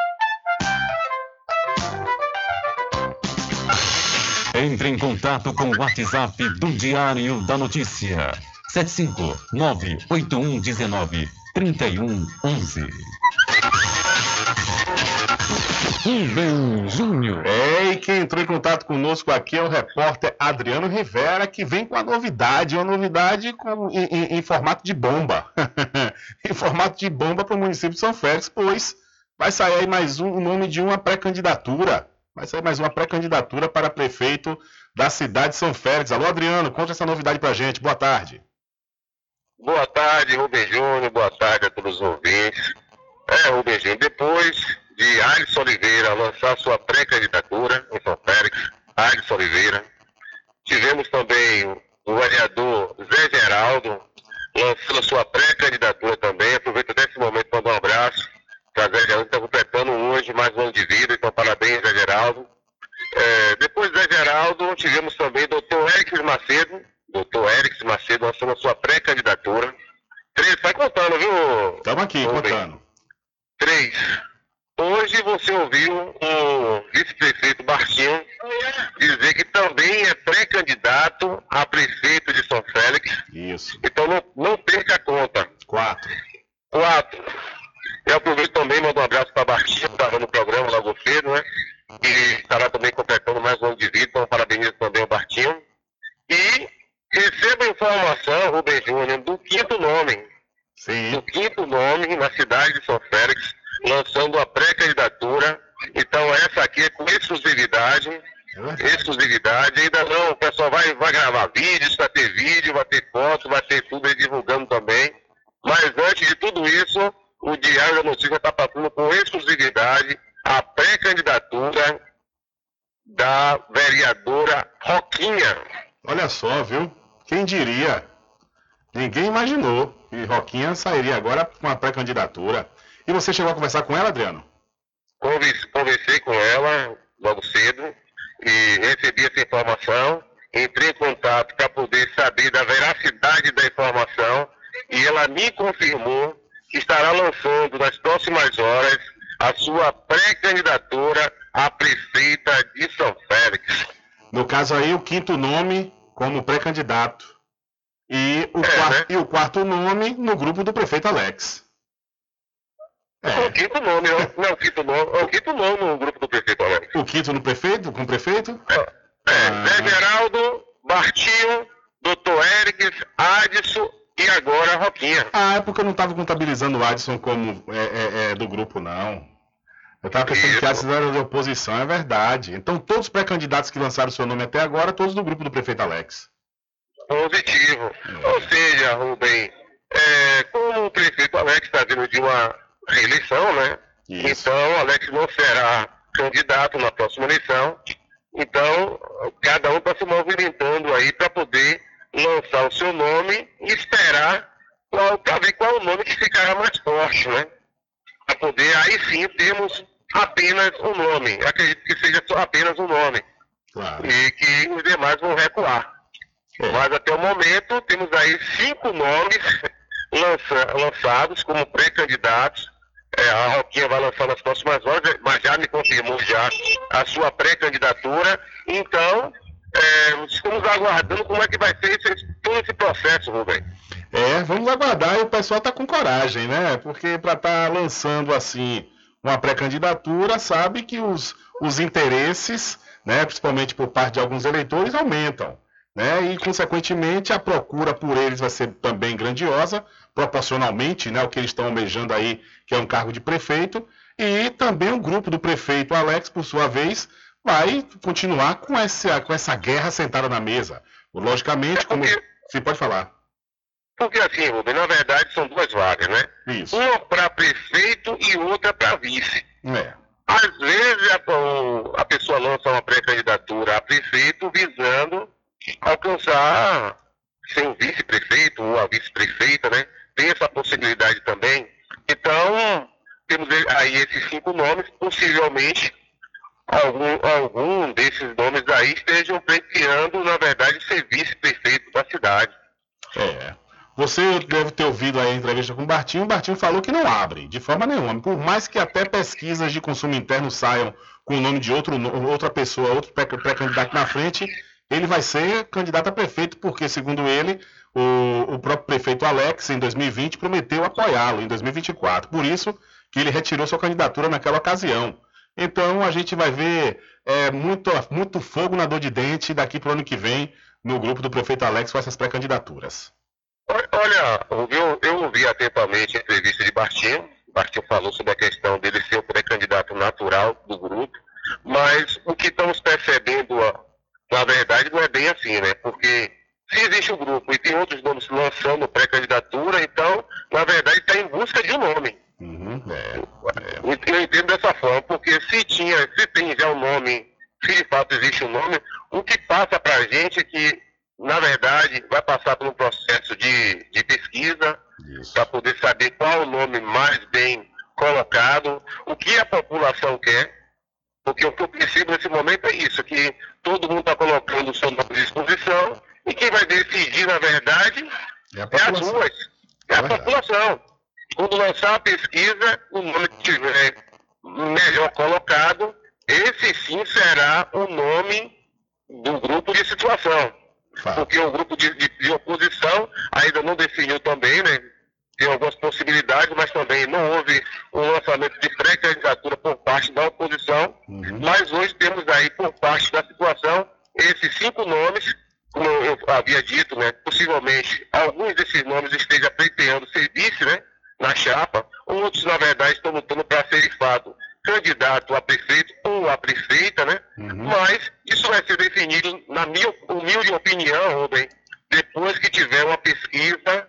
S2: Entre em contato com o WhatsApp do Diário da Notícia. 759-8119-3111. Rubem Júnior.
S4: É, e quem entrou em contato conosco aqui é o repórter Adriano Rivera, que vem com a novidade, uma novidade com, em, em- em formato de bomba. em formato de bomba para o município de São Félix, pois vai sair aí mais um o nome de uma pré-candidatura. Vai sair mais uma pré-candidatura para prefeito da cidade de São Félix. Alô, Adriano, conta essa novidade pra gente. Boa tarde.
S18: Boa tarde, Rubem Júnior. Boa tarde a todos os ouvintes. É, Rubem Júnior, depois de Alisson Oliveira lançar sua pré-candidatura em São Félix, Alisson Oliveira, tivemos também o vereador Zé Geraldo lançando sua pré-candidatura também. Aproveito desse momento para mandar um abraço para Zé Geraldo, hoje mais um ano de vida, então parabéns, Zé Geraldo. É, depois do Zé Geraldo, tivemos também o doutor Eric Macedo, doutor Eric Macedo lançando a sua pré-candidatura.
S22: Três, vai contando, viu?
S4: Estamos aqui, contando.
S22: Três. Hoje você ouviu o vice-prefeito Bartinho dizer que também é pré-candidato a prefeito de São Félix.
S4: Isso.
S22: Então não, não perca a conta.
S4: Quatro.
S22: Quatro. Eu aproveito também e mando um abraço para Bartinho, que estava no programa logo cedo, né? E estará também completando mais um ano de vida, então parabenizo também o Bartinho. E receba informação, Rubem Júnior, do quinto nome.
S4: Sim.
S22: Do quinto nome na cidade de São Félix, lançando a pré-candidatura. Então essa aqui é com exclusividade. Exclusividade, ainda não, o pessoal vai, vai gravar vídeos, vai ter vídeo, vai ter foto, vai ter tudo aí divulgando também. Mas antes de tudo isso, o Diário da Notícia está passando com exclusividade a pré-candidatura da vereadora Roquinha.
S4: Olha só, viu? Quem diria? Ninguém imaginou que Roquinha sairia agora com a pré-candidatura. E você chegou a conversar com ela, Adriano?
S22: Conversei, com ela logo cedo e recebi essa informação. Entrei em contato para poder saber da veracidade da informação e ela me confirmou estará lançando nas próximas horas a sua pré-candidatura a prefeita de São Félix.
S4: No caso aí, o quinto nome como pré-candidato. E, o quar- e o quarto nome no grupo do prefeito Alex.
S22: É o quinto nome, não, não é o quinto nome, é o quinto nome no grupo do prefeito Alex.
S4: O quinto no prefeito, com o prefeito?
S22: É, Zé Geraldo, Bartinho, Dr. Eric, Adson e agora Roquinha.
S4: Ah, é porque eu não estava contabilizando o Adson como é, é, é, do grupo, não. Eu estava pensando que Adson era de oposição, é verdade. Então todos os pré-candidatos que lançaram seu nome até agora, todos do grupo do prefeito Alex.
S22: Positivo. Ou seja, Rubem, é, como o prefeito Alex está vindo de uma reeleição, né? Então, Alex não será candidato na próxima eleição. Então, cada um está se movimentando aí para poder lançar o seu nome e esperar para ver qual o nome que ficará mais forte, né? Para poder, aí sim, termos apenas um nome. Eu acredito que seja só apenas um nome. E que os demais vão recuar. Mas até o momento temos aí cinco nomes lança- lançados como pré-candidatos. É, a Roquinha vai lançar nas próximas horas, mas já me confirmou já a sua pré-candidatura. Então, é, estamos aguardando como é que vai ser esse- todo esse processo, Rubem.
S4: É, vamos aguardar e o pessoal tá com coragem, né? Porque para estar lançando assim uma pré-candidatura, sabe que os, os interesses, né, principalmente por parte de alguns eleitores, aumentam. Né? E, consequentemente, a procura por eles vai ser também grandiosa, proporcionalmente né, ao que eles estão almejando aí, que é um cargo de prefeito. E também o grupo do prefeito Alex, por sua vez, vai continuar com essa, com essa guerra sentada na mesa. Logicamente, como. Você pode falar.
S22: Porque assim, Rubem, na verdade são duas vagas, né?
S4: Isso.
S22: Uma para prefeito e outra para vice.
S4: É.
S22: Às vezes a, a pessoa lança uma pré-candidatura a prefeito visando alcançar ser o vice-prefeito ou a vice-prefeita, né? Tem essa possibilidade também. Então, temos aí esses cinco nomes, possivelmente algum, algum desses nomes aí estejam pleiteando, na verdade, ser vice-prefeito da cidade.
S4: É. Você deve ter ouvido a entrevista com o Bartinho. O Bartinho falou que não abre, de forma nenhuma. Por mais que até pesquisas de consumo interno saiam com o nome de outro, outra pessoa, outro pré- pré-candidato na frente, ele vai ser candidato a prefeito, porque, segundo ele, o, o próprio prefeito Alex, em 2020, prometeu apoiá-lo em 2024. Por isso que ele retirou sua candidatura naquela ocasião. Então a gente vai ver é, muito, muito fogo na dor de dente daqui para o ano que vem no grupo do prefeito Alex com essas pré-candidaturas.
S22: Olha, eu, eu ouvi atentamente a entrevista de Bartinho. Bartinho falou sobre a questão dele ser o pré-candidato natural do grupo, mas o que estamos percebendo, na verdade, não é bem assim, né? Porque se existe um grupo e tem outros nomes lançando pré-candidatura, então, na verdade, está em busca de um nome. Eu entendo dessa forma, porque se tinha, se tem já um nome, se de fato existe um nome, o que passa para a gente é que, na verdade, vai passar por um processo de, de pesquisa para poder saber qual o nome mais bem colocado, o que a população quer, porque o que eu percebo nesse momento é isso, que todo mundo está colocando o seu nome à disposição e quem vai decidir, na verdade,
S4: É
S22: é as ruas. É as a população. Quando lançar a pesquisa, o nome que tiver melhor colocado, esse sim será o nome do grupo de situação. Porque o grupo de, de- de oposição ainda não definiu também, né? Tem algumas possibilidades, mas também não houve um lançamento de pré-candidatura por parte da oposição. Mas hoje temos aí, por parte da situação, esses cinco nomes, como eu havia dito, né? Possivelmente, alguns desses nomes estejam pleiteando ser vice, né? Na chapa. Outros, na verdade, estão lutando para ser de fato candidato a prefeito ou a prefeita, né? Mas isso vai ser definido, na minha humilde opinião, Rubem, depois que tiver uma pesquisa,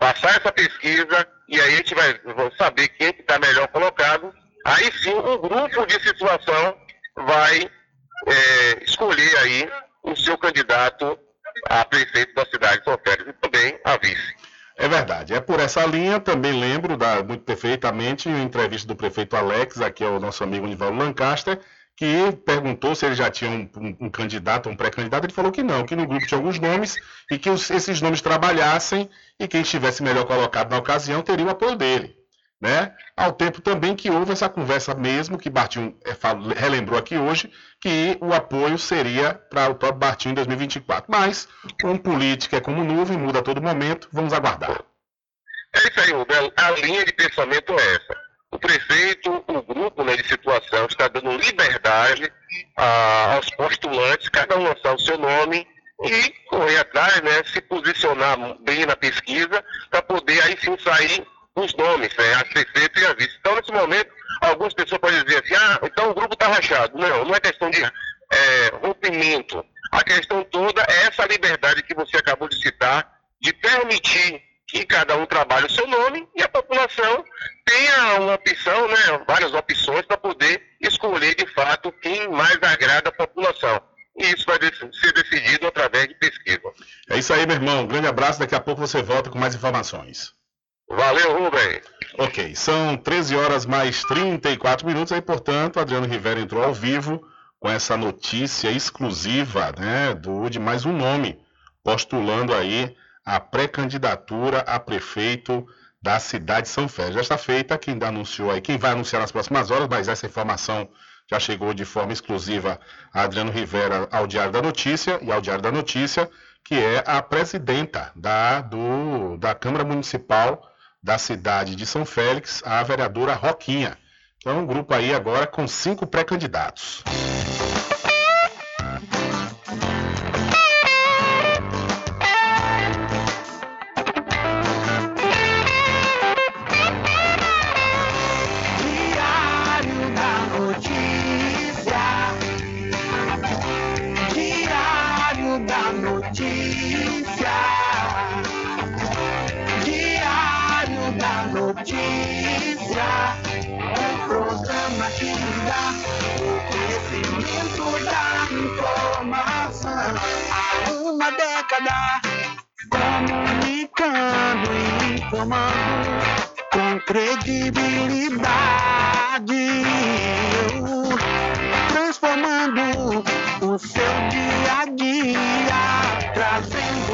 S22: passar essa pesquisa, e aí a gente vai saber quem está melhor colocado. Aí sim, um grupo de situação vai é, escolher aí o seu candidato a prefeito da cidade de São Félix e também a vice.
S4: É verdade. É por essa linha, também lembro da, muito perfeitamente a entrevista do prefeito Alex, aqui é o nosso amigo Nivaldo Lancaster, que perguntou se ele já tinha um, um- um candidato, um pré-candidato. Ele falou que não, que no grupo tinha alguns nomes e que os- esses nomes trabalhassem e quem estivesse melhor colocado na ocasião teria o apoio dele. Né? Ao tempo também que houve essa conversa mesmo, que Bartinho fal- relembrou aqui hoje, que o apoio seria para o próprio Bartinho em 2024. Mas, como política é como nuvem, muda a todo momento, vamos aguardar.
S22: É isso aí, Rubem. A linha de pensamento é essa. O prefeito, o grupo né, de situação está dando liberdade ah, aos postulantes, cada um lançar o seu nome e correr atrás, né, se posicionar bem na pesquisa para poder aí sim sair os nomes, né, a prefeito e a vice. Então, nesse momento, algumas pessoas podem dizer assim, ah, então o grupo está rachado. Não, não é questão de é, rompimento. A questão toda é essa liberdade que você acabou de citar, de permitir que cada um trabalhe o seu nome e a população tenha uma opção, né, várias opções para poder escolher de fato quem mais agrada a população. E isso vai ser decidido através de pesquisa.
S4: É isso aí, meu irmão. Um grande abraço. Daqui a pouco você volta com mais informações.
S22: Valeu, Rubem.
S4: Ok, são 13 horas mais 34 minutos. Aí, portanto, Adriano Rivera entrou ao vivo com essa notícia exclusiva né, do, de mais um nome postulando aí a pré-candidatura a prefeito da cidade de São Félix. Já está feita, quem anunciou aí, quem vai anunciar nas próximas horas, mas essa informação já chegou de forma exclusiva a Adriano Rivera ao Diário da Notícia e ao Diário da Notícia, que é a presidenta da, do, da Câmara Municipal da cidade de São Félix, a vereadora Roquinha. Então, um grupo aí agora com cinco pré-candidatos.
S13: Comunicando e informando com credibilidade, transformando o seu dia a dia, trazendo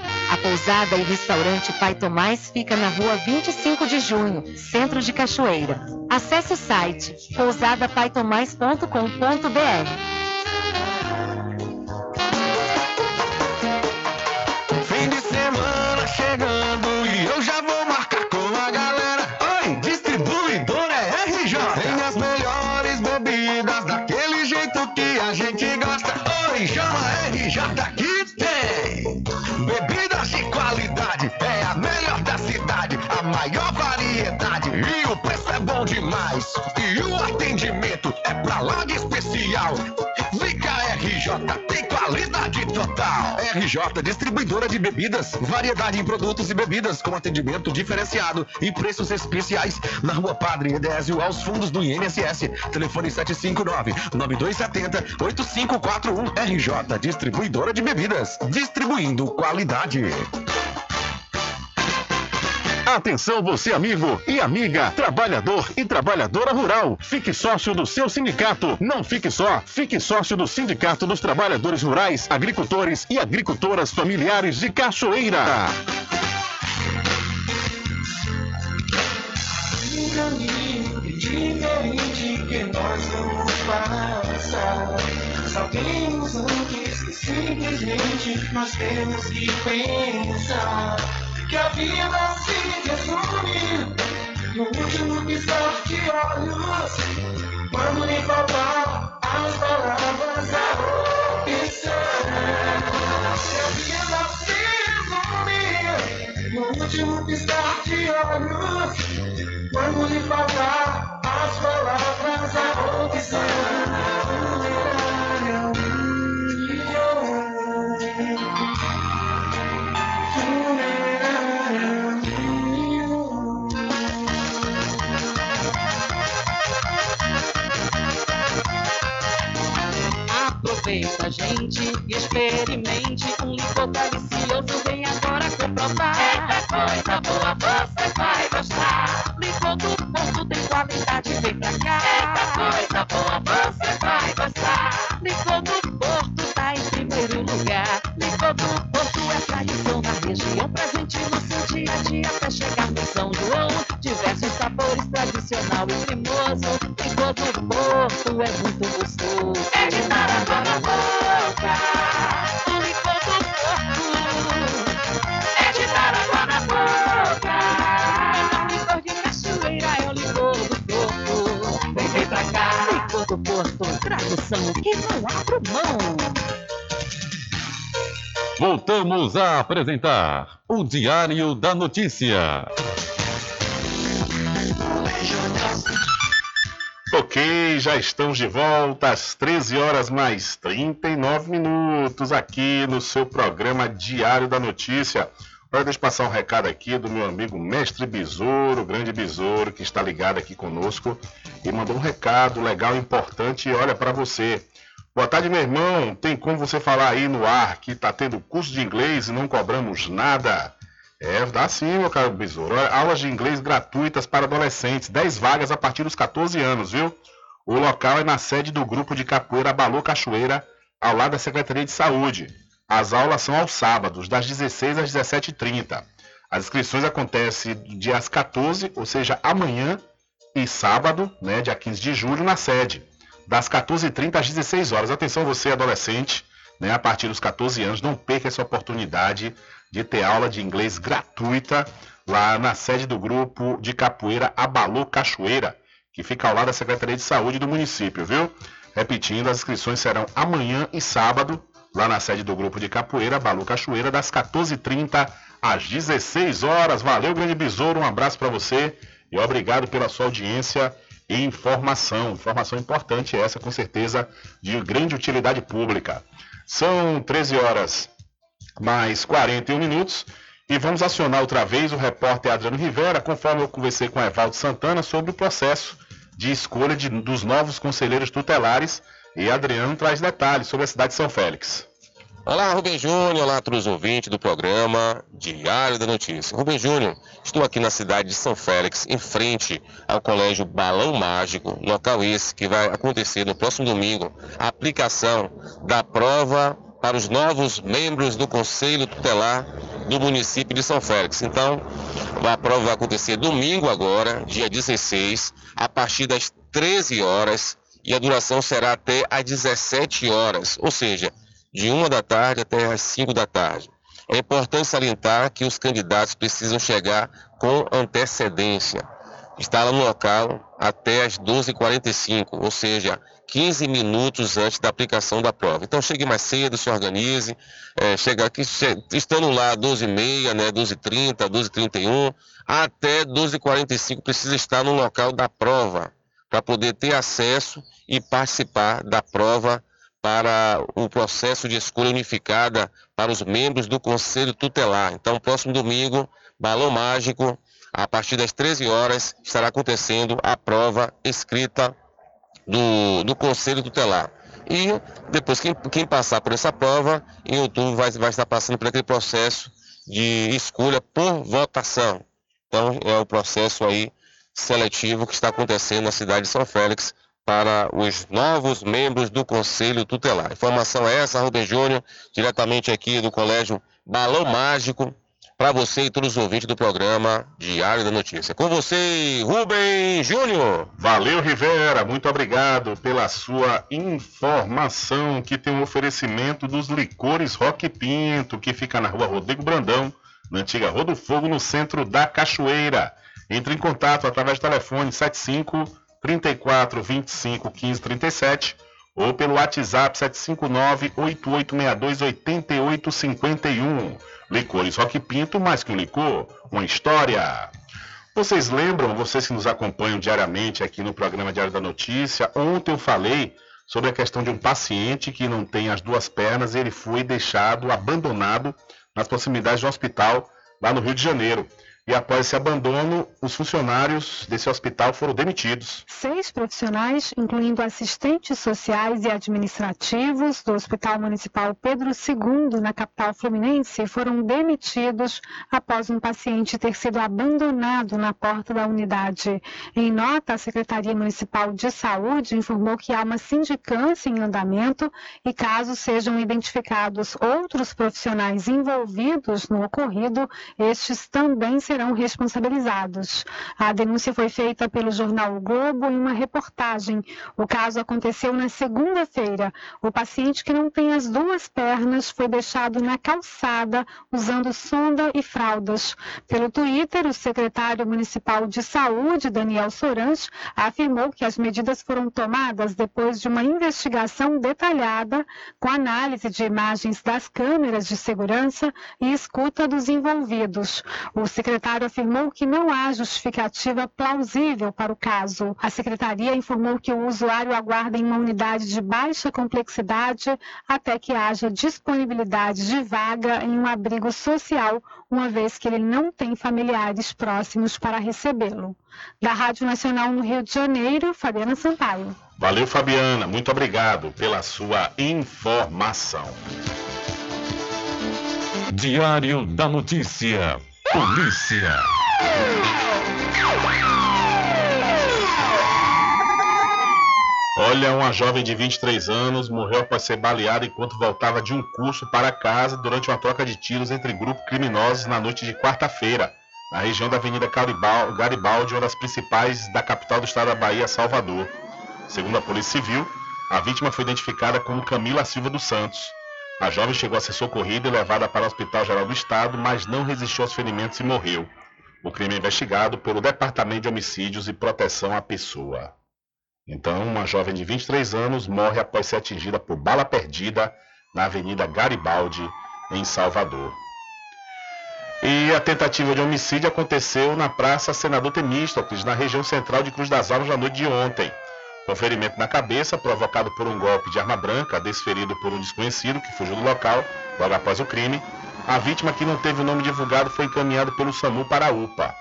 S15: A pousada e restaurante Pai Tomás fica na rua 25 de junho, centro de Cachoeira. Acesse o site pousadapaitomais.com.br.
S13: E o atendimento é pra lá de especial. Fica RJ, tem qualidade total. RJ, distribuidora de bebidas, variedade em produtos e bebidas com atendimento diferenciado e preços especiais na Rua Padre Edésio, aos fundos do INSS. Telefone 759-9270-8541. RJ, distribuidora de bebidas, distribuindo qualidade.
S1: Atenção você amigo e amiga, trabalhador e trabalhadora rural. Fique sócio do seu sindicato. Não fique só, fique sócio do Sindicato dos Trabalhadores Rurais, Agricultores e Agricultoras Familiares de Cachoeira.
S13: Diferente que nós vamos passar. Sabemos antes que simplesmente nós temos que pensar que a vida se resume no último piscar de olhos. Quando lhe faltar as palavras, a opção. Que a vida se resume no último piscar de olhos. Quando lhe faltar as palavras, a opção.
S9: Aproveita, gente, e experimente um licor delicioso. Vem agora comprovar. Eita coisa boa, você vai gostar. Licor do Porto tem qualidade, vem pra cá. Eita coisa boa, você vai gostar. Licor do Porto tá em primeiro lugar. Licor do Porto é tradição na região, presente no seu dia a dia até chegar no São João. Diversos sabores, tradicional e cremoso. Licor do Porto é muito gostoso. É de dar água na boca. O licor do Porto é de dar água na boca. É o licor de cachoeira, é o licor do Porto. Vem, vem pra cá. Licor do Porto, tradução que não abro mão.
S2: Voltamos a apresentar o Diário da Notícia.
S4: Ok, já estamos de volta às 13 horas mais 39 minutos aqui no seu programa Diário da Notícia. Agora deixa eu passar um recado aqui do meu amigo Mestre Besouro, grande Besouro, que está ligado aqui conosco e mandou um recado legal, importante olha para você. Boa tarde, meu irmão. Tem como você falar aí no ar que está tendo curso de inglês e não cobramos nada? É, dá sim, meu caro Besouro. Aulas de inglês gratuitas para adolescentes. 10 vagas a partir dos 14 anos, viu? O local é na sede do grupo de capoeira Balô Cachoeira, ao lado da Secretaria de Saúde. As aulas são aos sábados, das 16 às 17h30. As inscrições acontecem dias 14, ou seja, amanhã e sábado, né, dia 15 de julho, na sede, das 14h30 às 16 horas. Atenção, você adolescente, né, a partir dos 14 anos, não perca essa oportunidade de ter aula de inglês gratuita lá na sede do grupo de capoeira Abalô Cachoeira, que fica ao lado da Secretaria de Saúde do município, viu? Repetindo, as inscrições serão amanhã e sábado, lá na sede do grupo de capoeira Abalô Cachoeira, das 14h30 às 16 horas. Valeu, grande besouro, um abraço para você e obrigado pela sua audiência e informação. Informação importante essa, com certeza, de grande utilidade pública. São 13 horas mais 41 minutos. E vamos acionar outra vez o repórter Adriano Rivera, conforme eu conversei com Evaldo Santana sobre o processo de escolha de- dos novos conselheiros tutelares. E Adriano traz detalhes sobre a cidade de São Félix.
S14: Olá, Rubem Júnior, olá todos os ouvintes do programa Diário da Notícia. Rubem Júnior, estou aqui na cidade de São Félix, em frente ao Colégio Balão Mágico, local esse que vai acontecer no próximo domingo, a aplicação da prova para os novos membros do Conselho Tutelar do município de São Félix. Então, a prova vai acontecer domingo agora, dia 16, a partir das 13 horas e a duração será até às 17 horas, ou seja, de 1 da tarde até às 5 da tarde. É importante salientar que os candidatos precisam chegar com antecedência. Estar no local até às 12h45, ou seja, 15 minutos antes da aplicação da prova. Então chegue mais cedo, se organize, é, aqui, che estando lá 12h30, né, 12h30, 12h31, até 12h45 precisa estar no local da prova, para poder ter acesso e participar da prova para o processo de escolha unificada para os membros do Conselho Tutelar. Então, próximo domingo, Balão Mágico, a partir das 13 horas, estará acontecendo a prova escrita do, do Conselho Tutelar. E depois, quem, quem passar por essa prova, em outubro vai, vai estar passando por aquele processo de escolha por votação. Então, é o processo aí seletivo que está acontecendo na cidade de São Félix para os novos membros do Conselho Tutelar. Informação é essa, Rubem Júnior, diretamente aqui do Colégio Balão Mágico, para você e todos os ouvintes do programa Diário da Notícia. Com você, Rubem Júnior.
S4: Valeu, Rivera. Muito obrigado pela sua informação, que tem um oferecimento dos licores Rock Pinto, que fica na rua Rodrigo Brandão, na antiga Rua do Fogo, no centro da Cachoeira. Entre em contato através do telefone 75 34 25 15 37 ou pelo WhatsApp 759 8862 8851. Licores Rock Pinto, mais que um licor, uma história. Vocês lembram, vocês que nos acompanham diariamente aqui no programa Diário da Notícia, ontem eu falei sobre a questão de um paciente que não tem as duas pernas e ele foi deixado abandonado nas proximidades de um hospital lá no Rio de Janeiro. E após esse abandono, os funcionários desse hospital foram demitidos.
S23: Seis profissionais, incluindo assistentes sociais e administrativos do Hospital Municipal Pedro II, na capital fluminense, foram demitidos após um paciente ter sido abandonado na porta da unidade. Em nota, a Secretaria Municipal de Saúde informou que há uma sindicância em andamento e, caso sejam identificados outros profissionais envolvidos no ocorrido, estes também serão serão responsabilizados. A denúncia foi feita pelo jornal o Globo em uma reportagem. O caso aconteceu na segunda-feira. O paciente que não tem as duas pernas foi deixado na calçada usando sonda e fraldas. Pelo Twitter, o secretário municipal de saúde, Daniel Sorans, afirmou que as medidas foram tomadas depois de uma investigação detalhada com análise de imagens das câmeras de segurança e escuta dos envolvidos. O secretário secretário afirmou que não há justificativa plausível para o caso. A secretaria informou que o usuário aguarda em uma unidade de baixa complexidade até que haja disponibilidade de vaga em um abrigo social, uma vez que ele não tem familiares próximos para recebê-lo. Da Rádio Nacional no Rio de Janeiro, Fabiana Sampaio.
S4: Valeu, Fabiana. Muito obrigado pela sua informação.
S2: Diário da Notícia. Polícia.
S4: Olha, uma jovem de 23 anos morreu após ser baleada enquanto voltava de um curso para casa durante uma troca de tiros entre grupos criminosos na noite de quarta-feira, na região da Avenida Garibaldi, uma das principais da capital do estado da Bahia, Salvador. Segundo a Polícia Civil, a vítima foi identificada como Camila Silva dos Santos. A jovem chegou a ser socorrida e levada para o Hospital Geral do Estado, mas não resistiu aos ferimentos e morreu. O crime é investigado pelo Departamento de Homicídios e Proteção à Pessoa. Então, uma jovem de 23 anos morre após ser atingida por bala perdida na Avenida Garibaldi, em Salvador. E a tentativa de homicídio aconteceu na Praça Senador Temístocles, na região central de Cruz das Almas, na noite de ontem com ferimento na cabeça provocado por um golpe de arma branca desferido por um desconhecido que fugiu do local logo após o crime. A vítima, que não teve o nome divulgado, foi encaminhada pelo SAMU para a UPA.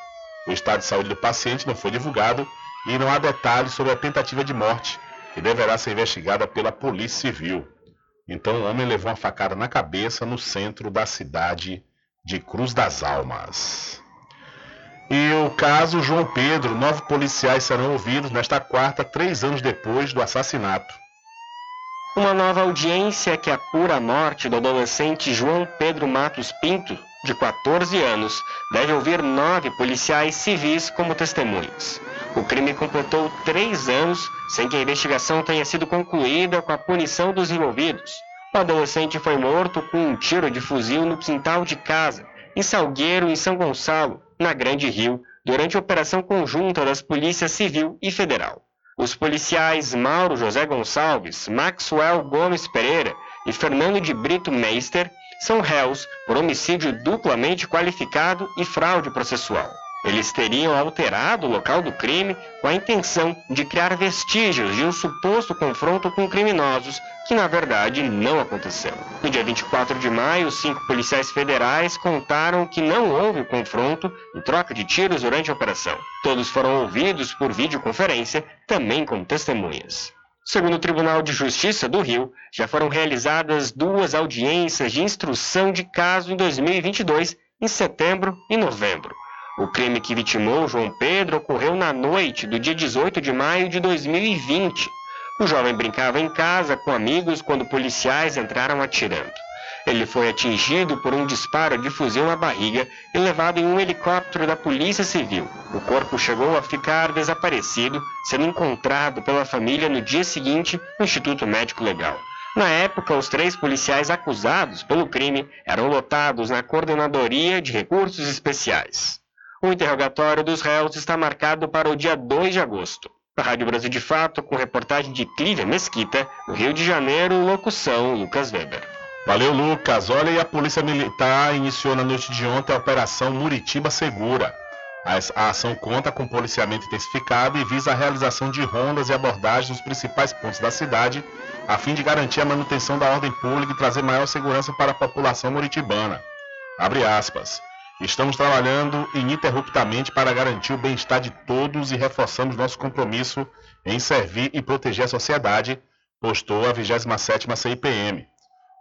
S4: O estado de saúde do paciente não foi divulgado e não há detalhes sobre a tentativa de morte, que deverá ser investigada pela Polícia Civil. Então, o homem levou uma facada na cabeça no centro da cidade de Cruz das Almas. E o caso João Pedro, nove policiais serão ouvidos nesta quarta, três anos depois do assassinato.
S24: Uma nova audiência que apura a morte do adolescente João Pedro Matos Pinto de 14 anos, deve ouvir nove policiais civis como testemunhas. O crime completou três anos sem que a investigação tenha sido concluída com a punição dos envolvidos. O adolescente foi morto com um tiro de fuzil no quintal de casa, em Salgueiro, em São Gonçalo, na Grande Rio, durante a operação conjunta das polícias civil e federal. Os policiais Mauro José Gonçalves, Maxwell Gomes Pereira e Fernando de Brito Meister são réus por homicídio duplamente qualificado e fraude processual. Eles teriam alterado o local do crime com a intenção de criar vestígios de um suposto confronto com criminosos, que na verdade não aconteceu. No dia 24 de maio, cinco policiais federais contaram que não houve confronto e troca de tiros durante a operação. Todos foram ouvidos por videoconferência, também como testemunhas. Segundo o Tribunal de Justiça do Rio, já foram realizadas duas audiências de instrução de caso em 2022, em setembro e novembro. O crime que vitimou João Pedro ocorreu na noite do dia 18 de maio de 2020. O jovem brincava em casa com amigos quando policiais entraram atirando. Ele foi atingido por um disparo de fuzil na barriga e levado em um helicóptero da Polícia Civil. O corpo chegou a ficar desaparecido, sendo encontrado pela família no dia seguinte no Instituto Médico Legal. Na época, os três policiais acusados pelo crime eram lotados na Coordenadoria de Recursos Especiais. O interrogatório dos réus está marcado para o dia 2 de agosto. A Rádio Brasil de Fato, com reportagem de Clívia Mesquita, no Rio de Janeiro, locução Lucas Weber.
S4: Valeu, Lucas. Olha, e a Polícia Militar iniciou na noite de ontem a Operação Muritiba Segura. A ação conta com policiamento intensificado e visa a realização de rondas e abordagens nos principais pontos da cidade, a fim de garantir a manutenção da ordem pública e trazer maior segurança para a população muritibana. Abre aspas. Estamos trabalhando ininterruptamente para garantir o bem-estar de todos e reforçamos nosso compromisso em servir e proteger a sociedade, postou a 27ª CIPM.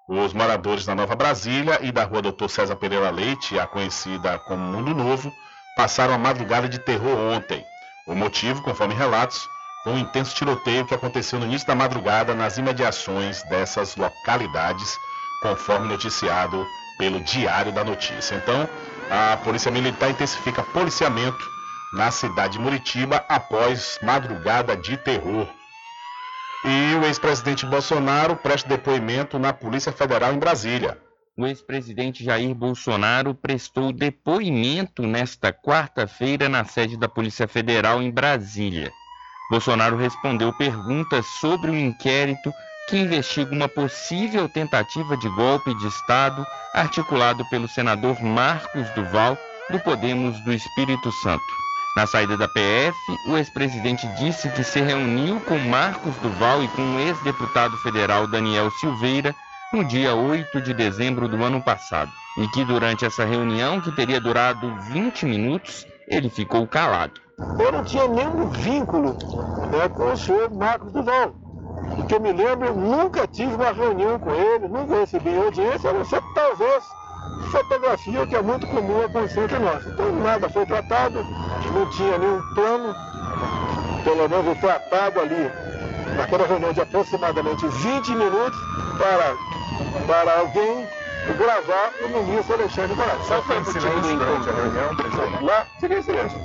S4: Os moradores da Nova Brasília e da rua Dr. César Pereira Leite, a conhecida como Mundo Novo, passaram a madrugada de terror ontem. O motivo, conforme relatos, foi um intenso tiroteio que aconteceu no início da madrugada nas imediações dessas localidades, conforme noticiado pelo Diário da Notícia. Então, a Polícia Militar intensifica policiamento na cidade de Muritiba após madrugada de terror. E o ex-presidente Bolsonaro presta depoimento na Polícia Federal em Brasília.
S25: O ex-presidente Jair Bolsonaro prestou depoimento nesta quarta-feira na sede da Polícia Federal em Brasília. Bolsonaro respondeu perguntas sobre o inquérito que investiga uma possível tentativa de golpe de Estado articulado pelo senador Marcos Duval, do Podemos do Espírito Santo. Na saída da PF, o ex-presidente disse que se reuniu com Marcos Duval e com o ex-deputado federal Daniel Silveira no dia 8 de dezembro do ano passado, e que durante essa reunião, que teria durado 20 minutos, ele ficou calado.
S17: Eu não tinha nenhum vínculo né, com o senhor Marcos Duval. Que eu me lembro, nunca tive uma reunião com ele, nunca recebi audiência, a não ser talvez fotografia, que é muito comum acontecer entre nós. Então nada foi tratado, não tinha nenhum plano, pelo menos tratado ali, naquela reunião de aproximadamente 20 minutos, para, para alguém gravar o ministro Alexandre Moraes. Só foi silêncio durante a reunião, presidente? Lá, fiquei em silêncio.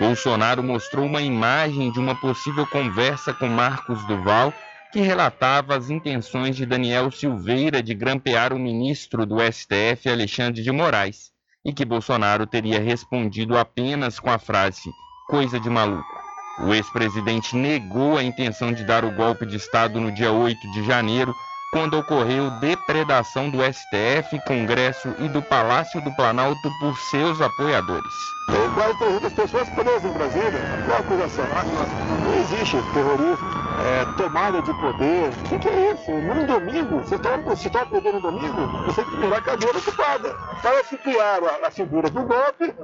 S25: Bolsonaro mostrou uma imagem de uma possível conversa com Marcos Duval que relatava as intenções de Daniel Silveira de grampear o ministro do STF, Alexandre de Moraes, e que Bolsonaro teria respondido apenas com a frase coisa de maluco. O ex-presidente negou a intenção de dar o golpe de Estado no dia 8 de janeiro, quando ocorreu depredação do STF, Congresso e do Palácio do Planalto por seus apoiadores.
S17: Quase 300 pessoas presas em Brasília. Qual acusação? Não existe terrorismo é, tomada de poder. O que, que, é isso? Num domingo, você está se tá poder no domingo, você tem que virar a cadeira ocupada. Parece que criaram a, a figura do golpe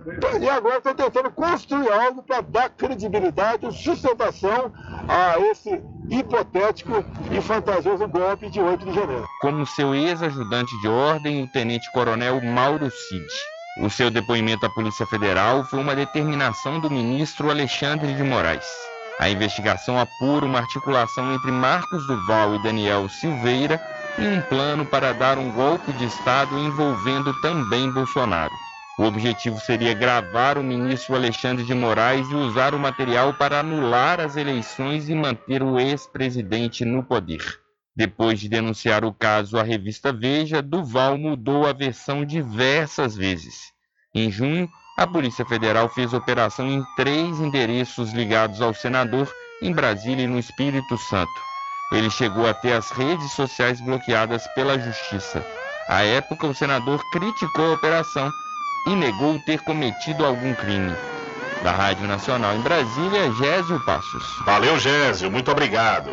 S17: e agora estão tentando construir algo para dar credibilidade, sustentação a esse hipotético e fantasioso golpe de 8 de janeiro.
S25: Como seu ex-ajudante de ordem, o tenente-coronel Mauro Cid. O seu depoimento à Polícia Federal foi uma determinação do ministro Alexandre de Moraes. A investigação apura uma articulação entre Marcos Duval e Daniel Silveira e um plano para dar um golpe de Estado envolvendo também Bolsonaro. O objetivo seria gravar o ministro Alexandre de Moraes e usar o material para anular as eleições e manter o ex-presidente no poder. Depois de denunciar o caso à revista Veja, Duval mudou a versão diversas vezes. Em junho, a Polícia Federal fez operação em três endereços ligados ao senador em Brasília e no Espírito Santo. Ele chegou a ter as redes sociais bloqueadas pela Justiça. À época, o senador criticou a operação e negou ter cometido algum crime. Da Rádio Nacional em Brasília, Gésio Passos.
S4: Valeu, Gésio, muito obrigado.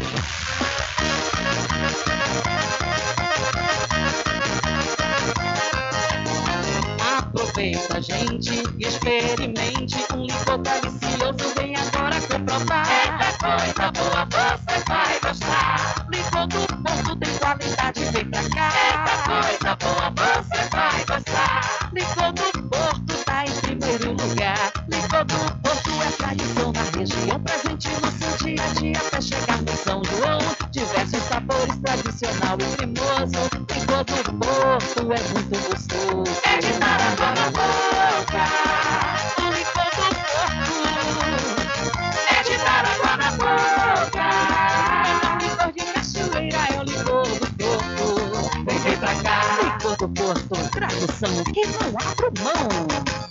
S9: Aproveita, gente, e experimente um licor delicioso. Vem agora comprovar. Eita coisa boa, você vai gostar. Licor do Porto tem qualidade, vem pra cá. Eita coisa boa, você vai gostar. Licor do Porto tá em primeiro lugar. Licor do Porto é tradição na região, presente no seu dia a dia até chegar no São João. Diversos sabores, tradicional e cremoso. Licor do Porto é muito gostoso. Porto tradução que não abro mão.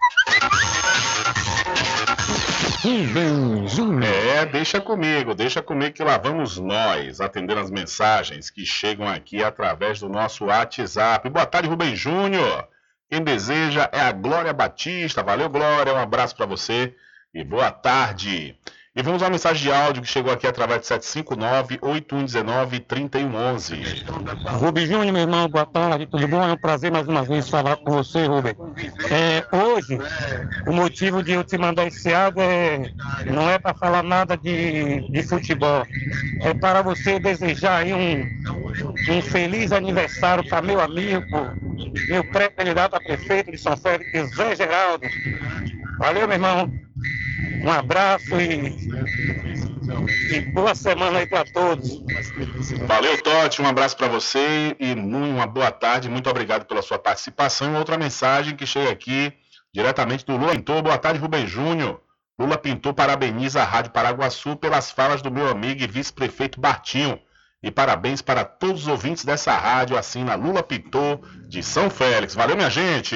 S4: É, deixa comigo, deixa comigo que lá vamos nós atender as mensagens que chegam aqui através do nosso WhatsApp. Boa tarde, Rubem Júnior. Quem deseja é a Glória Batista. Valeu, Glória. Um abraço para você e boa tarde. E vamos à mensagem de áudio que chegou aqui através de 759-8119-3111.
S26: Rubem Júnior, meu irmão, boa tarde, tudo bom? É um prazer mais uma vez falar com você, Rubem. É, hoje, o motivo de eu te mandar esse áudio é, não é para falar nada de, de futebol, é para você desejar um, um feliz aniversário para meu amigo, meu pré-candidato a prefeito de São Félix, Zé Geraldo. Valeu, meu irmão. Um abraço e, e boa semana aí para todos.
S4: Valeu, Totti. Um abraço para você e uma boa tarde. Muito obrigado pela sua participação. Outra mensagem que chega aqui diretamente do Lula Pintor. Boa tarde, Rubem Júnior. Lula Pintor parabeniza a Rádio Paraguaçu pelas falas do meu amigo e vice-prefeito Bartinho. E parabéns para todos os ouvintes dessa rádio, assim na Lula Pitô de São Félix. Valeu, minha gente!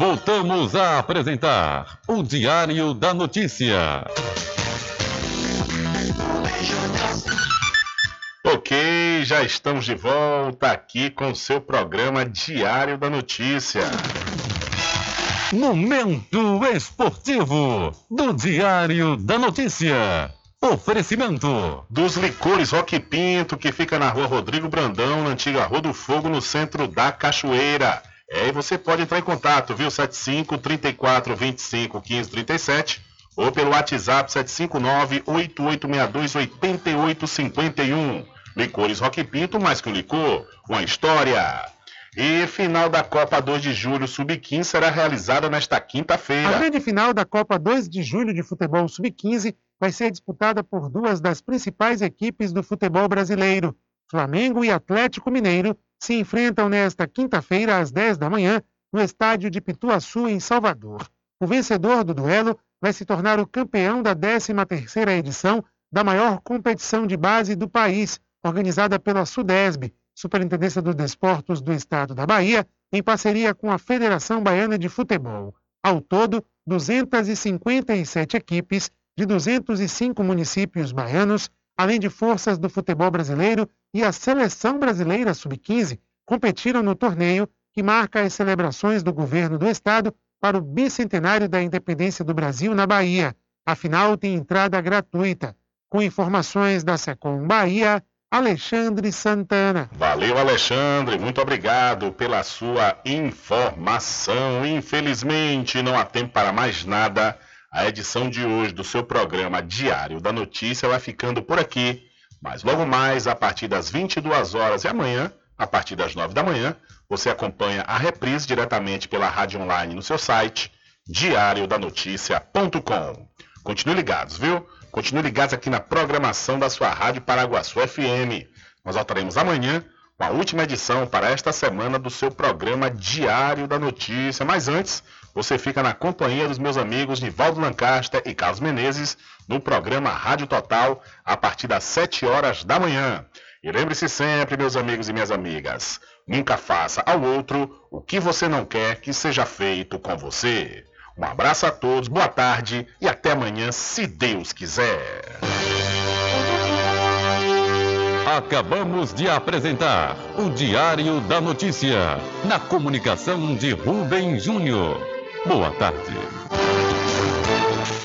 S2: Voltamos a apresentar o Diário da Notícia.
S4: Ok, já estamos de volta aqui com o seu programa Diário da Notícia.
S2: Momento esportivo do Diário da Notícia. Oferecimento
S4: dos licores Rock Pinto, que fica na rua Rodrigo Brandão, na antiga Rua do Fogo, no centro da Cachoeira. É, e você pode entrar em contato, viu? 75 34 25 15 37 ou pelo WhatsApp 759 8862 8851. Licores Rock Pinto, mais que um licor, uma história. E final da Copa 2 de Julho Sub-15 será realizada nesta
S27: A
S4: quinta-feira.
S27: grande final da Copa 2 de julho de futebol sub-15 vai ser disputada por duas das principais equipes do futebol brasileiro. Flamengo e Atlético Mineiro se enfrentam nesta quinta-feira às 10 da manhã no estádio de Pituaçu, em Salvador. O vencedor do duelo vai se tornar o campeão da 13ª edição da maior competição de base do país, organizada pela SUDESB, Superintendência dos Desportos do Estado da Bahia, em parceria com a Federação Baiana de Futebol. Ao todo, 257 equipes de 205 municípios baianos, além de forças do futebol brasileiro e a Seleção Brasileira Sub-15, competiram no torneio que marca as celebrações do governo do estado para o bicentenário da independência do Brasil na Bahia. A final tem entrada gratuita. Com informações da Secom Bahia, Alexandre Santana.
S4: Valeu, Alexandre. Muito obrigado pela sua informação. Infelizmente, não há tempo para mais nada. A edição de hoje do seu programa Diário da Notícia vai ficando por aqui. Mas logo mais, a partir das 22 horas e amanhã, a partir das 9 da manhã, você acompanha a reprise diretamente pela rádio online no seu site, diariodanoticia.com. Continue ligados, viu? Continue ligados aqui na programação da sua rádio Paraguaçu FM. Nós voltaremos amanhã com a última edição para esta semana do seu programa Diário da Notícia. Mas antes, você fica na companhia dos meus amigos Nivaldo Lancaster e Carlos Menezes no programa Rádio Total a partir das 7 horas da manhã. E lembre-se sempre, meus amigos e minhas amigas, nunca faça ao outro o que você não quer que seja feito com você. Um abraço a todos, boa tarde e até amanhã, se Deus quiser.
S2: Acabamos de apresentar o Diário da Notícia, na comunicação de Rubem Júnior. Boa tarde.